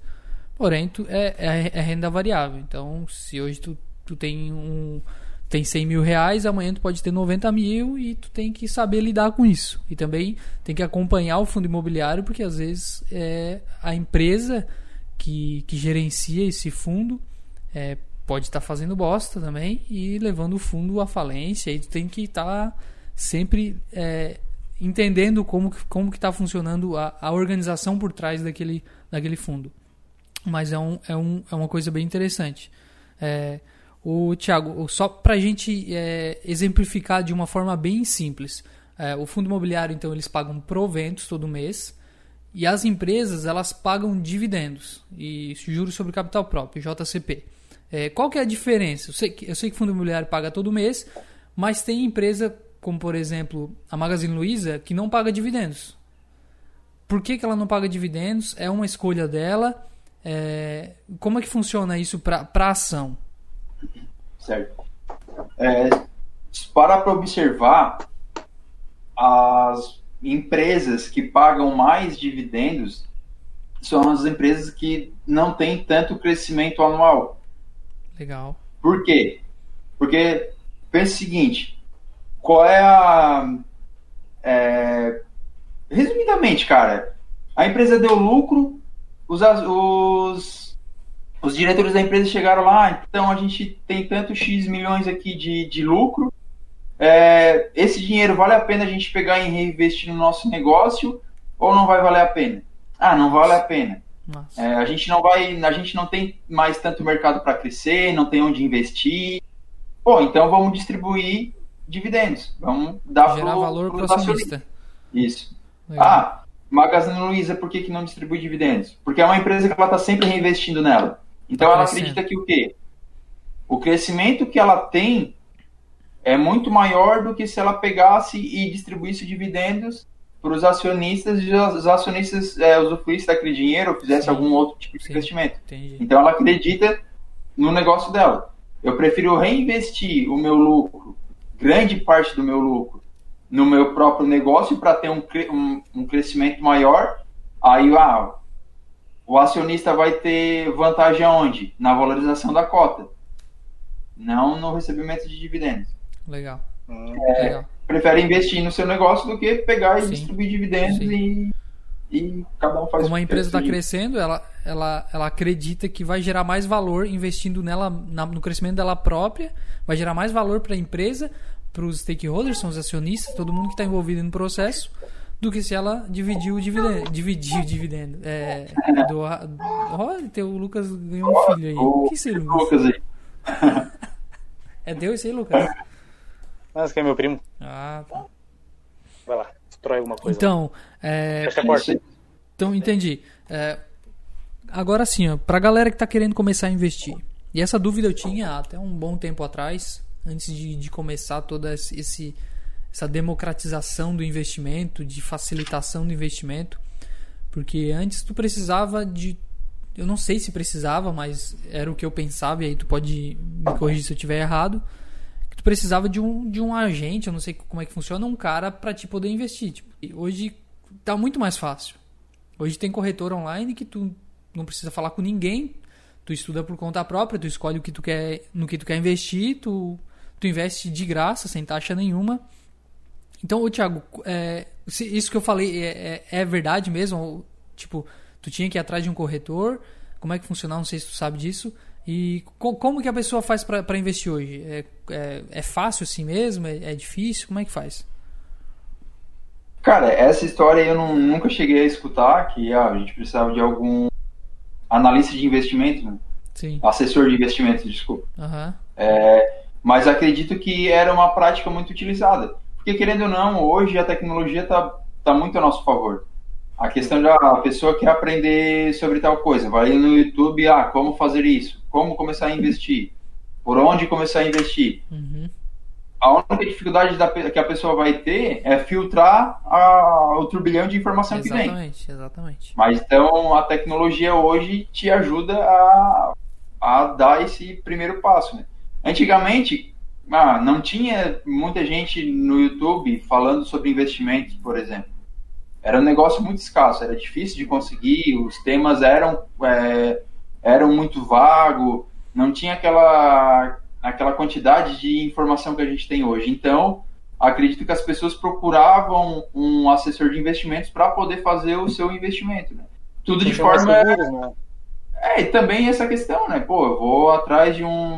porém tu, é, é, é renda variável. Então, se hoje tu, tu tem um tem 100 mil reais, amanhã tu pode ter 90 mil e tu tem que saber lidar com isso. E também tem que acompanhar o fundo imobiliário, porque às vezes é a empresa que, que gerencia esse fundo é, pode estar fazendo bosta também e levando o fundo à falência. E tu tem que estar sempre é, entendendo como, que- como que está funcionando a, a organização por trás daquele, daquele fundo. Mas é, um, é, um, é uma coisa bem interessante. É, o Thiago, só para a gente é, exemplificar de uma forma bem simples, é, o fundo imobiliário então eles pagam proventos todo mês e as empresas elas pagam dividendos e juros sobre capital próprio JCP. É, qual que é a diferença? Eu sei, que, eu sei que fundo imobiliário paga todo mês, mas tem empresa como por exemplo a Magazine Luiza que não paga dividendos. Por que, que ela não paga dividendos? É uma escolha dela. É, como é que funciona isso para a ação? Certo. É, para para observar, as empresas que pagam mais dividendos são as empresas que não têm tanto crescimento anual. Legal. Por quê? Porque pensa o seguinte: qual é a. é, resumidamente, cara, a empresa deu lucro, os, os, os diretores da empresa chegaram lá, "Ah, então a gente tem tanto X milhões aqui de, de lucro. é, esse dinheiro vale a pena a gente pegar e reinvestir no nosso negócio ou não vai valer a pena? Ah, não vale a pena. É, a gente não vai, a gente não tem mais tanto mercado para crescer, não tem onde investir. Pô, então vamos distribuir dividendos, vamos dar Gerar pro- valor pros para o acionista. Isso. Legal. Ah, Magazine Luiza, por que, que não distribui dividendos? Porque é uma empresa que ela está sempre reinvestindo nela. Então Tá ela acredita que o quê? O crescimento que ela tem é muito maior do que se ela pegasse e distribuísse dividendos para os acionistas e os acionistas é, usufruíssem daquele dinheiro ou fizesse Sim. algum outro tipo de Sim. investimento. Entendi. Então ela acredita no negócio dela. Eu prefiro reinvestir o meu lucro, grande parte do meu lucro, no meu próprio negócio para ter um, um, um crescimento maior. Aí ah, o acionista vai ter vantagem aonde? Na valorização da cota, não no recebimento de dividendos. Legal. Hum, Legal. Prefere investir no seu negócio do que pegar e Sim. distribuir dividendos Sim. e, e cada um faz Como a empresa está crescendo, ela, ela, ela acredita que vai gerar mais valor investindo nela na- no crescimento dela própria, vai gerar mais valor para a empresa, para os stakeholders, são os acionistas, todo mundo que está envolvido no processo, do que se ela dividir o dividendo. Dividir o dividendo. É, do, olha, teu Lucas ganhou um filho aí. O- que esse Lucas? Lucas aí. <laughs> é Deus isso aí, Lucas? Mas que é meu primo. Ah, tá. Vai lá, destrói alguma coisa. Então, é, Fecha a porta. então entendi. É, agora sim, ó, pra galera que tá querendo começar a investir. E essa dúvida eu tinha até um bom tempo atrás, antes de, de começar esse, esse- essa democratização do investimento, de facilitação do investimento. Porque antes tu precisava de. Eu não sei se precisava, mas era o que eu pensava, e aí tu pode me corrigir se eu estiver errado. Que tu precisava de um, de um agente, eu não sei como é que funciona, um cara para te poder investir. Tipo, hoje tá muito mais fácil. Hoje tem corretor online que tu não precisa falar com ninguém, tu estuda por conta própria, tu escolhe o que tu quer, no que tu quer investir, tu, tu investe de graça, sem taxa nenhuma. Então, ô Thiago, é, isso que eu falei é, é, é verdade mesmo? Ou, Tipo, tu tinha que ir atrás de um corretor, como é que funcionava? Não sei se tu sabe disso. E co- como que a pessoa faz para investir hoje? É, é, é fácil assim mesmo? É, é difícil? Como é que faz? Cara, essa história eu não- nunca cheguei a escutar, que ah, a gente precisava de algum analista de investimento, né? Sim. assessor de investimento, desculpa. Aham. Mas acredito que era uma prática muito utilizada. Porque, querendo ou não, hoje a tecnologia está tá muito a nosso favor. A questão da pessoa quer aprender sobre tal coisa, vai no YouTube, ah, como fazer isso, como começar a investir, por onde começar a investir. Uhum. A única dificuldade da que a pessoa vai ter é filtrar a- o turbilhão de informação que vem. Exatamente, exatamente. Mas então a tecnologia hoje te ajuda a, a dar esse primeiro passo. Né? Antigamente, ah, não tinha muita gente no YouTube falando sobre investimentos, por exemplo. Era um negócio muito escasso, era difícil de conseguir, os temas eram, é, eram muito vagos, não tinha aquela, aquela quantidade de informação que a gente tem hoje. Então, acredito que as pessoas procuravam um assessor de investimentos para poder fazer o seu investimento. Né? Tudo de forma. seguros, né? É, e também essa questão, né? Pô, eu vou atrás de um.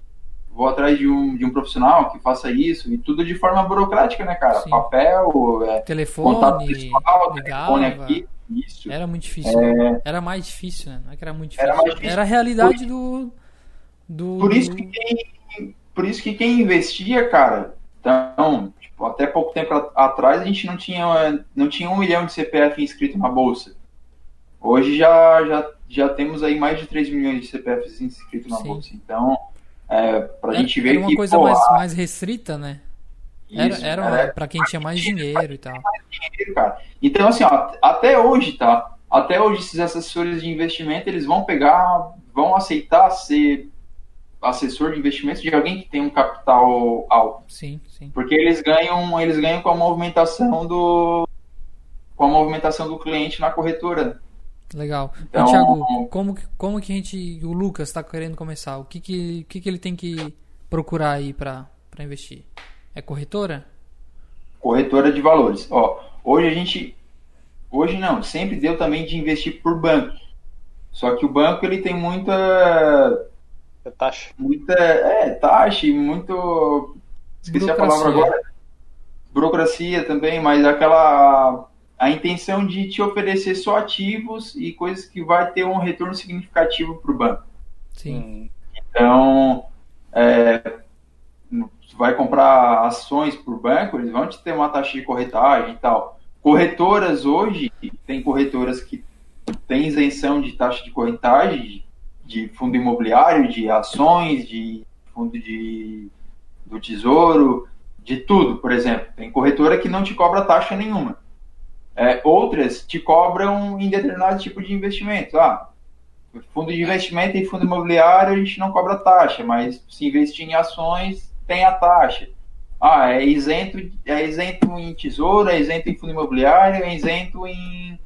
Vou atrás de um, de um profissional que faça isso, e tudo de forma burocrática, né, cara? Sim. Papel, é, contato Telefone, pessoal, telefone ligava. aqui, isso. Era muito difícil. Era mais difícil, né? Não é que era muito difícil. Era difícil. Era a realidade do. do Por isso que quem, por isso que quem investia, cara, então, tipo, até pouco tempo atrás a gente não tinha, não tinha um milhão de CPF inscrito na bolsa. Hoje já, já, já temos aí mais de 3 milhões de CPFs inscritos na Sim. bolsa. Então, é, pra era, gente ver era uma que, coisa pô, mais, a- mais restrita, né? Era, isso, era é, pra quem tinha mais dinheiro e tal. dinheiro. Então, assim, ó, até hoje, tá? Até hoje, esses assessores de investimento, eles vão pegar, vão aceitar ser assessor de investimentos de alguém que tem um capital alto. Sim, sim. Porque eles ganham, eles ganham com a movimentação do com a movimentação do cliente na corretora. Legal. Então- e, Thiago, como, que- como que a gente. O Lucas tá querendo começar? O que, que, que, que ele tem que procurar aí pra investir? É corretora? Corretora de valores. Ó, hoje a gente hoje não, sempre deu também de investir por banco. Só que o banco ele tem muita É taxa. muita é, taxa e muito esqueci a palavra agora burocracia também mas aquela a intenção de te oferecer só ativos e coisas que vai ter um retorno significativo para o banco Sim. Então é, vai comprar ações por banco eles vão te ter uma taxa de corretagem e tal corretoras hoje tem corretoras que têm isenção de taxa de corretagem de fundo imobiliário, de ações, de fundo de, do tesouro, de tudo, por exemplo. Tem corretora que não te cobra taxa nenhuma. É, outras te cobram em determinado tipo de investimento. Ah, fundo de investimento e fundo imobiliário a gente não cobra taxa, mas se investir em ações tem a taxa. Ah, é isento, é isento em tesouro, é isento em fundo imobiliário, é isento em,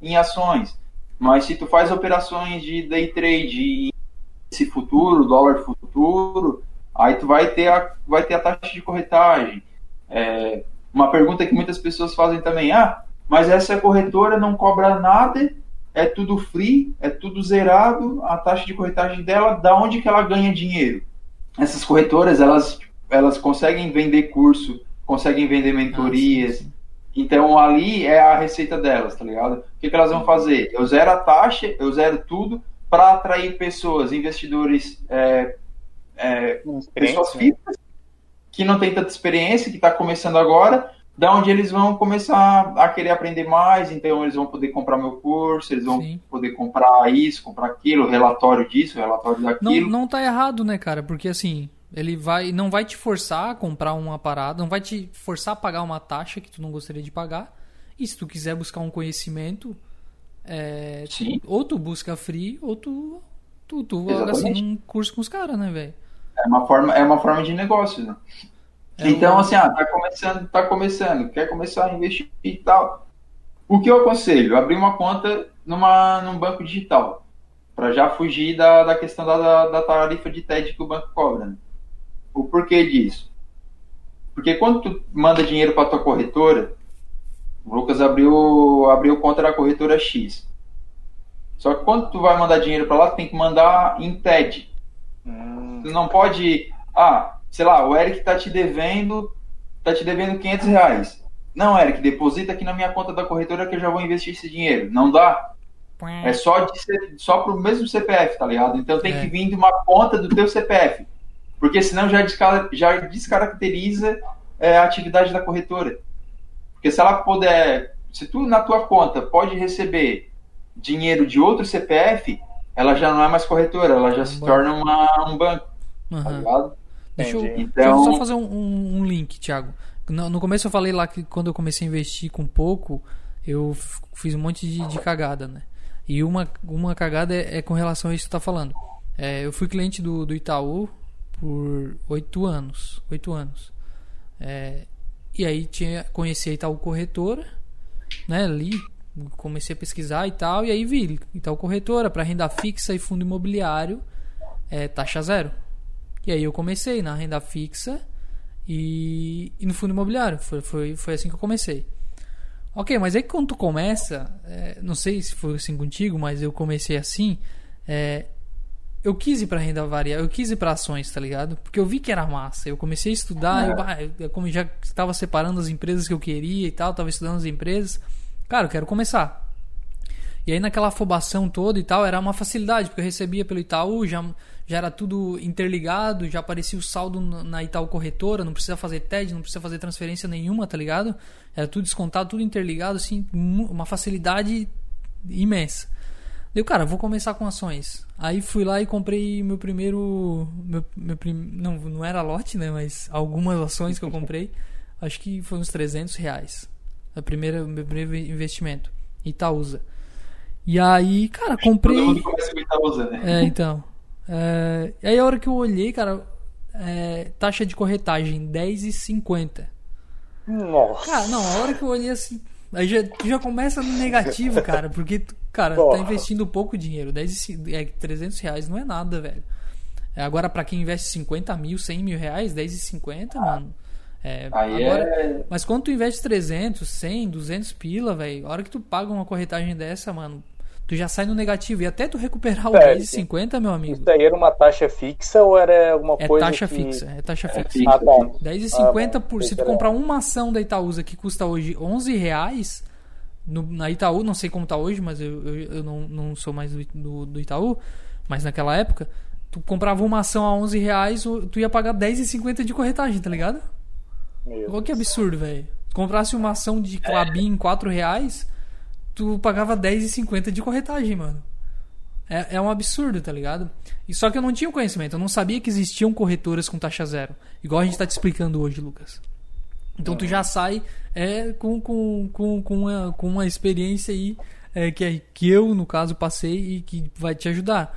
em ações. Mas se tu faz operações de day trade, esse futuro, dólar futuro, aí tu vai ter a, vai ter a taxa de corretagem. É, uma pergunta que muitas pessoas fazem também, ah, mas essa corretora não cobra nada, é tudo free, é tudo zerado, a taxa de corretagem dela, da onde que ela ganha dinheiro? Essas corretoras, elas, elas conseguem vender curso, conseguem vender mentorias, Ah, então ali é a receita delas, tá ligado? O que, que elas vão fazer? Eu zero a taxa, eu zero tudo para atrair pessoas, investidores é, é, pessoas físicas que não tem tanta experiência, que está começando agora, da onde eles vão começar a querer aprender mais, então eles vão poder comprar meu curso, eles vão Sim. poder comprar isso, comprar aquilo, relatório disso, relatório daquilo. Não, não tá errado, né, cara? Porque assim, ele vai não vai te forçar a comprar uma parada, não vai te forçar a pagar uma taxa que tu não gostaria de pagar. E se tu quiser buscar um conhecimento, é, ou tu busca free, ou tu, tu, tu assina um curso com os caras, né, velho? É uma forma, é uma forma de negócio, né? É então, assim, ah, tá começando, tá começando, quer começar a investir e tal. O que eu aconselho? Abrir uma conta numa, num banco digital, para já fugir da, da questão da, da tarifa de TED que o banco cobra. Né? O porquê disso? Porque quando tu manda dinheiro para tua corretora, o Lucas abriu, abriu conta da corretora X. Só que quando tu vai mandar dinheiro para lá, tu tem que mandar em TED. Hum. Tu não pode, ah, sei lá, o Eric tá te devendo, tá te devendo 500 reais. Não, Eric, deposita aqui na minha conta da corretora que eu já vou investir esse dinheiro. Não dá. É só, de, só pro mesmo CPF, tá ligado? Então tem é. que vir de uma conta do teu CPF. Porque senão já, descar já descaracteriza é, a atividade da corretora. Porque se ela puder, se tu na tua conta pode receber dinheiro de outro CPF, ela já não é mais corretora, ela já se torna uma, um banco. Uhum. Tá ligado? Deixa eu, então... deixa eu só fazer um, um link, Thiago. No, no, começo eu falei lá que quando eu comecei a investir com pouco, eu fiz um monte de, de cagada, né? E uma, uma cagada é, é, com relação a isso que você tá falando. É, eu fui cliente do, do Itaú por oito anos. Oito anos. É, e aí tinha, conheci a Itaú Corretora, né? Ali comecei a pesquisar e tal, e aí vi Itaú Corretora para renda fixa e fundo imobiliário é taxa zero. E aí eu comecei na renda fixa e, e no fundo imobiliário. Foi, foi, foi assim que eu comecei. Ok, mas aí quando tu começa, é, não sei se foi assim contigo, mas eu comecei assim. É, eu quis ir para renda variável, eu quis ir para ações, tá ligado? Porque eu vi que era massa. Eu comecei a estudar, é. eu, como já estava separando as empresas que eu queria e tal, estava estudando as empresas. Cara, eu quero começar. E aí naquela afobação toda e tal, era uma facilidade, porque eu recebia pelo Itaú, já, já era tudo interligado, já aparecia o saldo na Itaú Corretora, não precisa fazer TED, não precisa fazer transferência nenhuma, tá ligado? Era tudo descontado, tudo interligado, assim, uma facilidade imensa. Deu, cara, vou começar com ações. Aí fui lá e comprei meu primeiro. Meu, meu prim... não, não era lote, né? Mas algumas ações que eu comprei. <laughs> acho que foi uns 300 reais. A primeira, meu primeiro investimento. Itaúsa. E aí, cara, comprei. Todo mundo começa com Itaúsa, né? É, então. É... Aí a hora que eu olhei, cara, é... taxa de corretagem 10,50. Nossa. Cara, não, a hora que eu olhei assim. Aí já, já começa no negativo, cara, porque cara, Porra. tá investindo pouco dinheiro. 10, é, 300 reais não é nada, velho. É, agora, para quem investe 50 mil, 100 mil reais, 10,50, ah. mano. É, agora, é... Mas quando tu investe 300, 100, 200 pila, velho, a hora que tu paga uma corretagem dessa, mano, tu já sai no negativo. E até tu recuperar o é, 10,50, meu amigo. Isso aí era uma taxa fixa ou era alguma é coisa taxa que... fixa, é taxa é fixa. Ah, tá. 10,50 ah, por... Se tu comprar uma ação da Itaúsa que custa hoje 11 reais... No, na Itaú, não sei como tá hoje, mas eu, eu, eu não, não sou mais do, do, do, Itaú. Mas naquela época, tu comprava uma ação a 11 reais, tu ia pagar 10,50 de corretagem, tá ligado? Olha que absurdo, velho. Comprasse uma ação de Clabin em 4 reais, tu pagava 10,50 de corretagem, mano. É, é um absurdo, tá ligado? E só que eu não tinha conhecimento, eu não sabia que existiam corretoras com taxa zero. Igual a gente tá te explicando hoje, Lucas. Então tu já sai é, com, com, com, com, uma, com uma experiência aí é, que, que eu, no caso, passei e que vai te ajudar.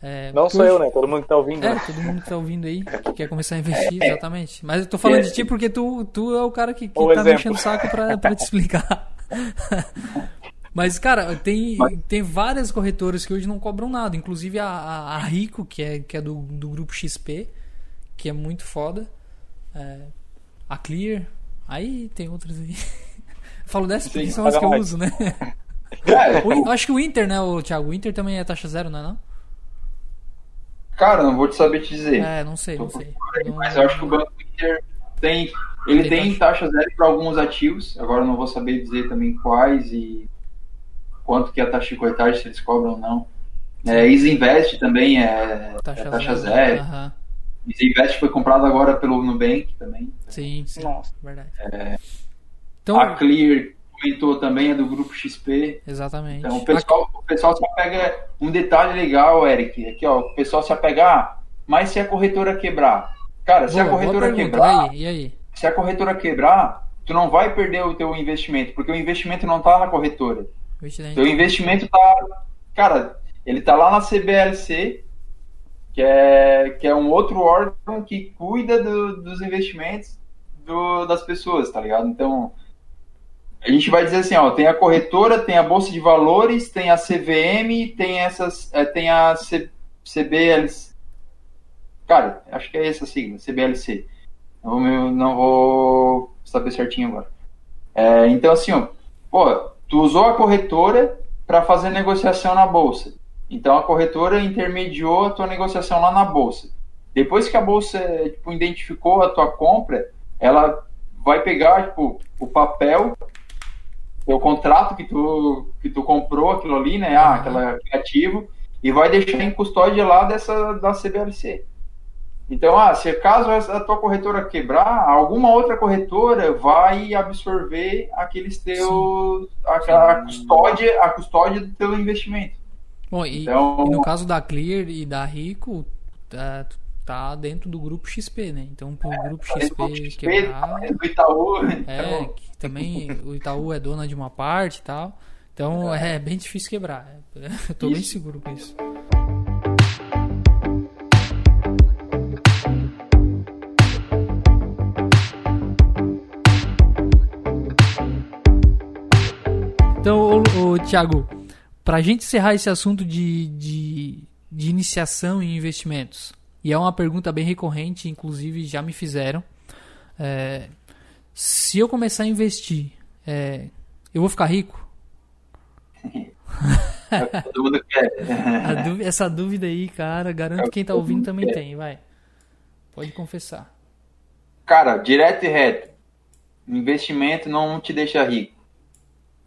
É, não sou eu, né? Todo mundo que tá ouvindo. É, né? todo mundo que tá ouvindo aí, que quer começar a investir, <laughs> exatamente. Mas eu tô falando de ti porque tu, tu é o cara que, que tá exemplo. mexendo o saco pra, pra te explicar. <laughs> Mas, cara, tem, tem várias corretoras que hoje não cobram nada. Inclusive a, a, Rico, que é, que é do, do grupo XP, que é muito foda. É, a Clear. Aí tem outras aí. <laughs> falo dessas porque são as que eu uso, né? <laughs> É. <laughs> O, acho que o Inter, né, o Thiago? O Inter também é taxa zero, não é não? Cara, não vou te saber te dizer. É, não sei, Tô não sei. Aí, mas eu acho que o Banco Inter tem. Ele tem, tem taxa zero para alguns ativos. Agora não vou saber dizer também quais e quanto que é a taxa de corretagem, se eles cobram ou não. É, Isinvest também é taxa, é taxa zero. zero. Uhum. Invest foi comprado agora pelo Nubank também. Sim, sim. Nossa. Verdade. É, Então, A Clear comentou também, é do grupo XP. exatamente. Então o pessoal, o pessoal se apega. Um detalhe legal, Eric, aqui ó, o pessoal se apegar, ah, mas se a corretora quebrar. Cara, se Boa, a boa corretora quebrar, E aí? E aí? se a corretora quebrar, tu não vai perder o teu investimento, porque o investimento não tá na corretora. Teu investimento tá. Cara, ele tá lá na CBLC, que é, que é um outro órgão que cuida do- dos investimentos do- das pessoas, tá ligado? Então, a gente vai dizer assim, ó, tem a corretora, tem a Bolsa de Valores, tem a CVM, tem essas. eh, tem a C, CBLC. Cara, acho que é essa sigla, CBLC. Não vou, não vou saber certinho agora. É, então, assim, ó, pô, tu usou a corretora para fazer negociação na bolsa. Então a corretora intermediou a tua negociação lá na bolsa. Depois que a bolsa tipo, identificou a tua compra, ela vai pegar tipo, o papel, o contrato que tu, que tu comprou aquilo ali, né? Ah, aquela, aquele ativo, e vai deixar em custódia lá dessa da CBLC. Então, ah, se caso a tua corretora quebrar, alguma outra corretora vai absorver aqueles teus a, a custódia, a custódia do teu investimento. Bom, e, Então- e no caso da Clear e da Rico, tá, tá dentro do grupo XP, né? Então, pro grupo XP, Do XP, quebrar. do Itaú, É, então, que também o Itaú é dona de uma parte e tal. Então é, bem difícil quebrar. <laughs> Eu tô bem Isso. seguro com isso. Então, ô, ô, Thiago, pra gente encerrar esse assunto de, de, de iniciação em investimentos, e é uma pergunta bem recorrente, inclusive já me fizeram. É, se eu começar a investir, é, eu vou ficar rico? todo mundo quer. A dú- essa dúvida aí, cara, garanto que quem tá ouvindo também É. tem, vai. Pode confessar. Cara, direto e reto. Investimento não te deixa rico.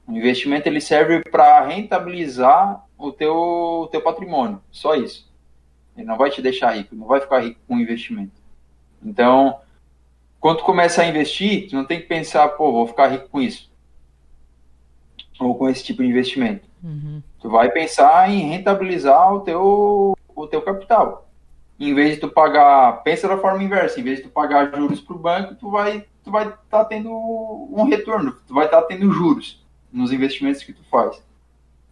O investimento ele serve para rentabilizar o teu, o teu patrimônio. Só isso. Ele não vai te deixar rico, não vai ficar rico com o investimento. Então, quando tu começa a investir, tu não tem que pensar, pô, vou ficar rico com isso. Ou com esse tipo de investimento. Uhum. Tu vai pensar em rentabilizar o teu, o teu capital. Em vez de tu pagar, pensa da forma inversa, em vez de tu pagar juros para o banco, tu vai tu vai estar tendo um retorno, tu vai estar tendo juros nos investimentos que tu faz.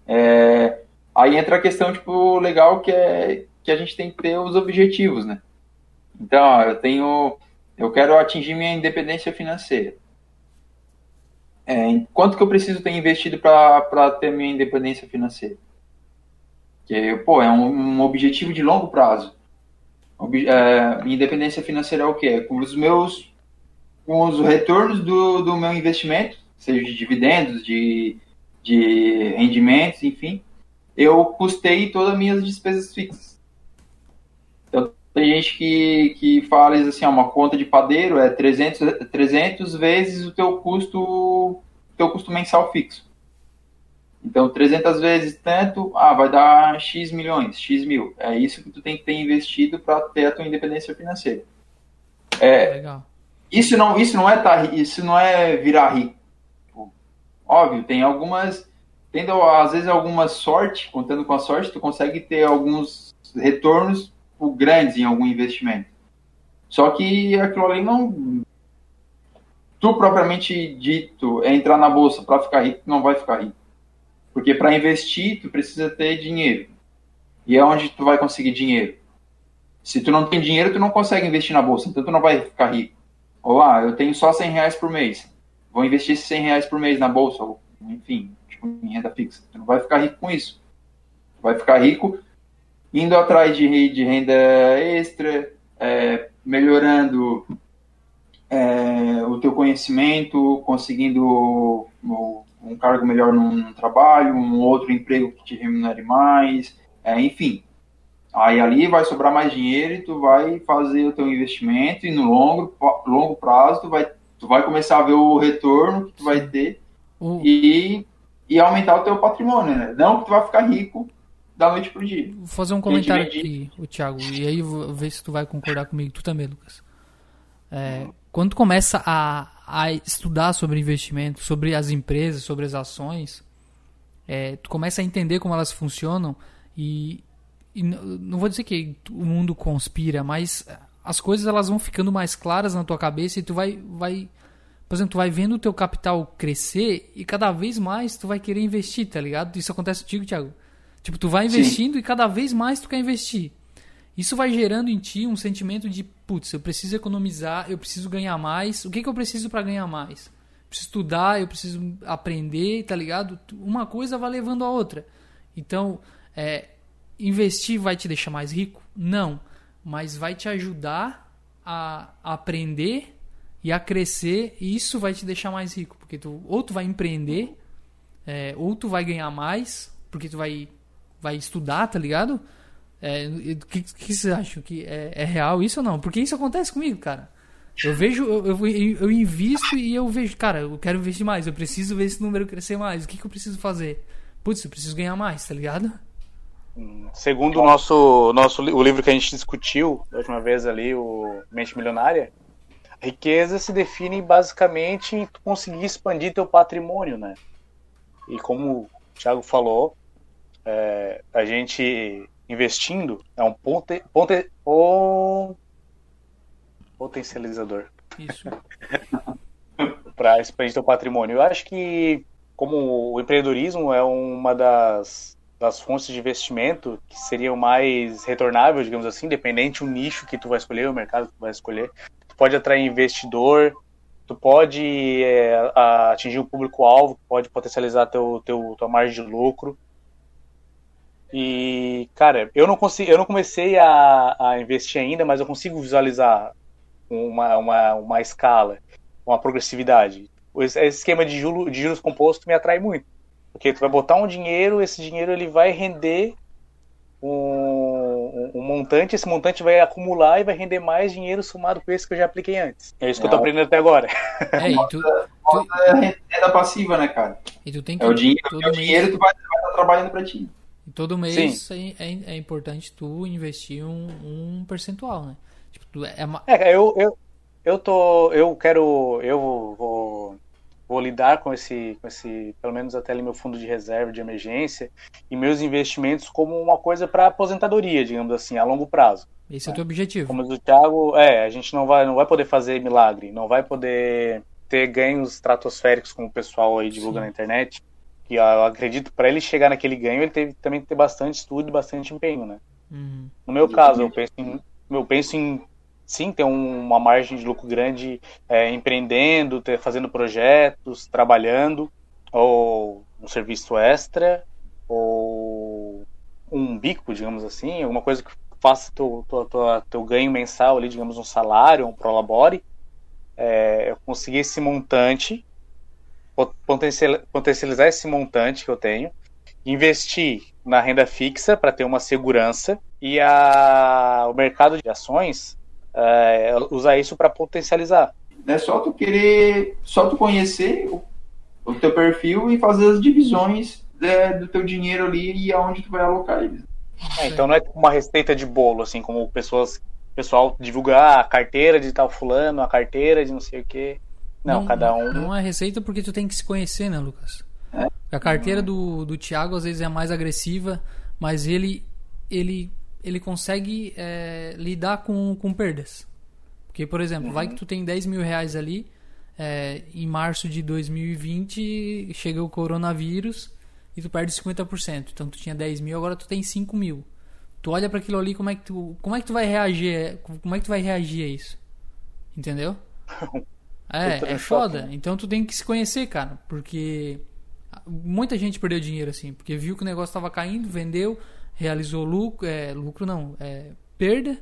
É, aí entra a questão tipo legal que é que a gente tem que ter os objetivos, né? Então, ó, eu tenho eu quero atingir minha independência financeira. É, quanto que eu preciso ter investido para ter minha independência financeira? Que, pô, é um, um objetivo de longo prazo. Ob, é, independência financeira é o quê? É com os meus com os retornos do, do meu investimento, seja de dividendos, de, de rendimentos, enfim, eu custei todas as minhas despesas fixas. Então, tem gente que, que fala assim, uma conta de padeiro é 300, 300 vezes o teu custo, teu custo mensal fixo. Então, 300 vezes tanto, ah, vai dar X milhões, X mil. É isso que tu tem que ter investido para ter a tua independência financeira. É, Legal. isso não, isso não é tá, isso não é virar rico. Óbvio, tem algumas, tendo às vezes alguma sorte, contando com a sorte, tu consegue ter alguns retornos tipo, grandes em algum investimento. Só que aquilo ali não tu propriamente dito é entrar na bolsa para ficar rico, não vai ficar rico. Porque para investir, tu precisa ter dinheiro. E é onde tu vai conseguir dinheiro. Se tu não tem dinheiro, tu não consegue investir na bolsa, então tu não vai ficar rico. Ah, eu tenho só 100 reais por mês. Vou investir esses 100 reais por mês na bolsa, ou, enfim, tipo, em renda fixa. Tu não vai ficar rico com isso. Vai ficar rico indo atrás de, de renda extra, é, melhorando é, o teu conhecimento, conseguindo um cargo melhor num trabalho, um outro emprego que te remunere mais, é, enfim. Aí ali vai sobrar mais dinheiro e tu vai fazer o teu investimento e no longo, longo prazo tu vai, tu vai começar a ver o retorno que tu vai ter e, e aumentar o teu patrimônio, né? Não que tu vai ficar rico da noite pro dia. Vou fazer um comentário aqui, o Thiago, e aí vou ver se tu vai concordar comigo, tu também, Lucas. É, quando tu começa a, a estudar sobre investimento, sobre as empresas, sobre as ações, é, tu começa a entender como elas funcionam e, e não vou dizer que o mundo conspira, mas as coisas elas vão ficando mais claras na tua cabeça e tu vai, vai por exemplo, tu vai vendo o teu capital crescer e cada vez mais tu vai querer investir, tá ligado? Isso acontece contigo, Thiago. Tipo, tu vai investindo Sim. e cada vez mais tu quer investir. Isso vai gerando em ti um sentimento de, putz, eu preciso economizar, eu preciso ganhar mais. O que, que eu preciso para ganhar mais? Eu preciso estudar, eu preciso aprender, tá ligado? Uma coisa vai levando a outra. Então, é, investir vai te deixar mais rico? Não. Mas vai te ajudar a aprender e a crescer, e isso vai te deixar mais rico, porque tu ou tu vai empreender, é, ou tu vai ganhar mais, porque tu vai vai estudar, tá ligado? O é, que, que vocês acham que é, é, real isso ou não? Porque isso acontece comigo, cara. Eu vejo, eu, eu, eu, invisto e eu vejo, cara, eu quero investir mais, eu preciso ver esse número crescer mais. O que, que eu preciso fazer? Putz, eu preciso ganhar mais, tá ligado? Segundo o nosso, nosso o livro que a gente discutiu da última vez ali, o Mente Milionária, riqueza se define basicamente em tu conseguir expandir teu patrimônio, né? E como o Thiago falou, é, a gente investindo é um ponte, ponte, um potencializador. Isso. <laughs> para expandir teu patrimônio. Eu acho que como o empreendedorismo é uma das, das fontes de investimento que seria o mais retornável, digamos assim, independente do nicho que tu vai escolher, o mercado que tu vai escolher, pode atrair investidor, tu pode é, atingir um público-alvo, pode potencializar teu, teu, tua margem de lucro. E, cara, eu não consigo, eu não comecei a, a investir ainda, mas eu consigo visualizar uma, uma, uma escala, uma progressividade. Esse esquema de, juros, de juros compostos me atrai muito. Porque tu vai botar um dinheiro, esse dinheiro ele vai render um, um, montante, esse montante vai acumular e vai render mais dinheiro somado com esse que eu já apliquei antes. É isso que eu tô é. aprendendo até agora. É, e tu, tu... É renda passiva, né, cara? E tu tem que, é o dinheiro, é o dinheiro tu vai, vai estar trabalhando para ti. E todo mês é, é, é, importante tu investir um, um percentual, né? Tipo, é, uma... é, eu, eu, eu tô. Eu quero. Eu vou vou lidar com esse, com esse, pelo menos até ali meu fundo de reserva de emergência e meus investimentos como uma coisa para aposentadoria, digamos assim, a longo prazo. Esse né? é o teu objetivo. Como diz o Thiago, é, a gente não vai, não vai poder fazer milagre, não vai poder ter ganhos estratosféricos como o pessoal aí divulga Sim. na internet. Que eu acredito para ele chegar naquele ganho, ele teve também que ter bastante estudo e bastante empenho, né? Uhum. No meu caso, eu penso em, eu penso em sim ter um, uma margem de lucro grande é, empreendendo, ter, fazendo projetos, trabalhando, ou um serviço extra, ou um bico, digamos assim, alguma coisa que faça teu, teu, teu, teu ganho mensal ali, digamos, um salário, um prolabore, é, eu conseguir esse montante, potencializar esse montante que eu tenho, investir na renda fixa para ter uma segurança e a, o mercado de ações é, usar isso para potencializar. É só tu querer, só tu conhecer o, o teu perfil e fazer as divisões é, do teu dinheiro ali e aonde tu vai alocar eles. É, então não é tipo uma receita de bolo, assim, como pessoas, pessoal divulgar ah, a carteira de tal fulano, a carteira de não sei o que. Não, não, cada um. Não é receita porque tu tem que se conhecer, né, Lucas? É? A carteira do, do Thiago às vezes é mais agressiva, mas ele ele ele consegue é, lidar com, com perdas. Porque, por exemplo, uhum. vai que tu tem 10 mil reais ali, é, em março de 2020 chega o coronavírus e tu perde 50%. Então tu tinha 10 mil, agora tu tem 5 mil. Tu olha para aquilo ali, como é que tu, como é que tu vai reagir? Como é que tu vai reagir a isso? Entendeu? <laughs> É, é foda. Então tu tem que se conhecer, cara, porque muita gente perdeu dinheiro assim, porque viu que o negócio tava caindo, vendeu, realizou lucro, é, lucro não, é, perda.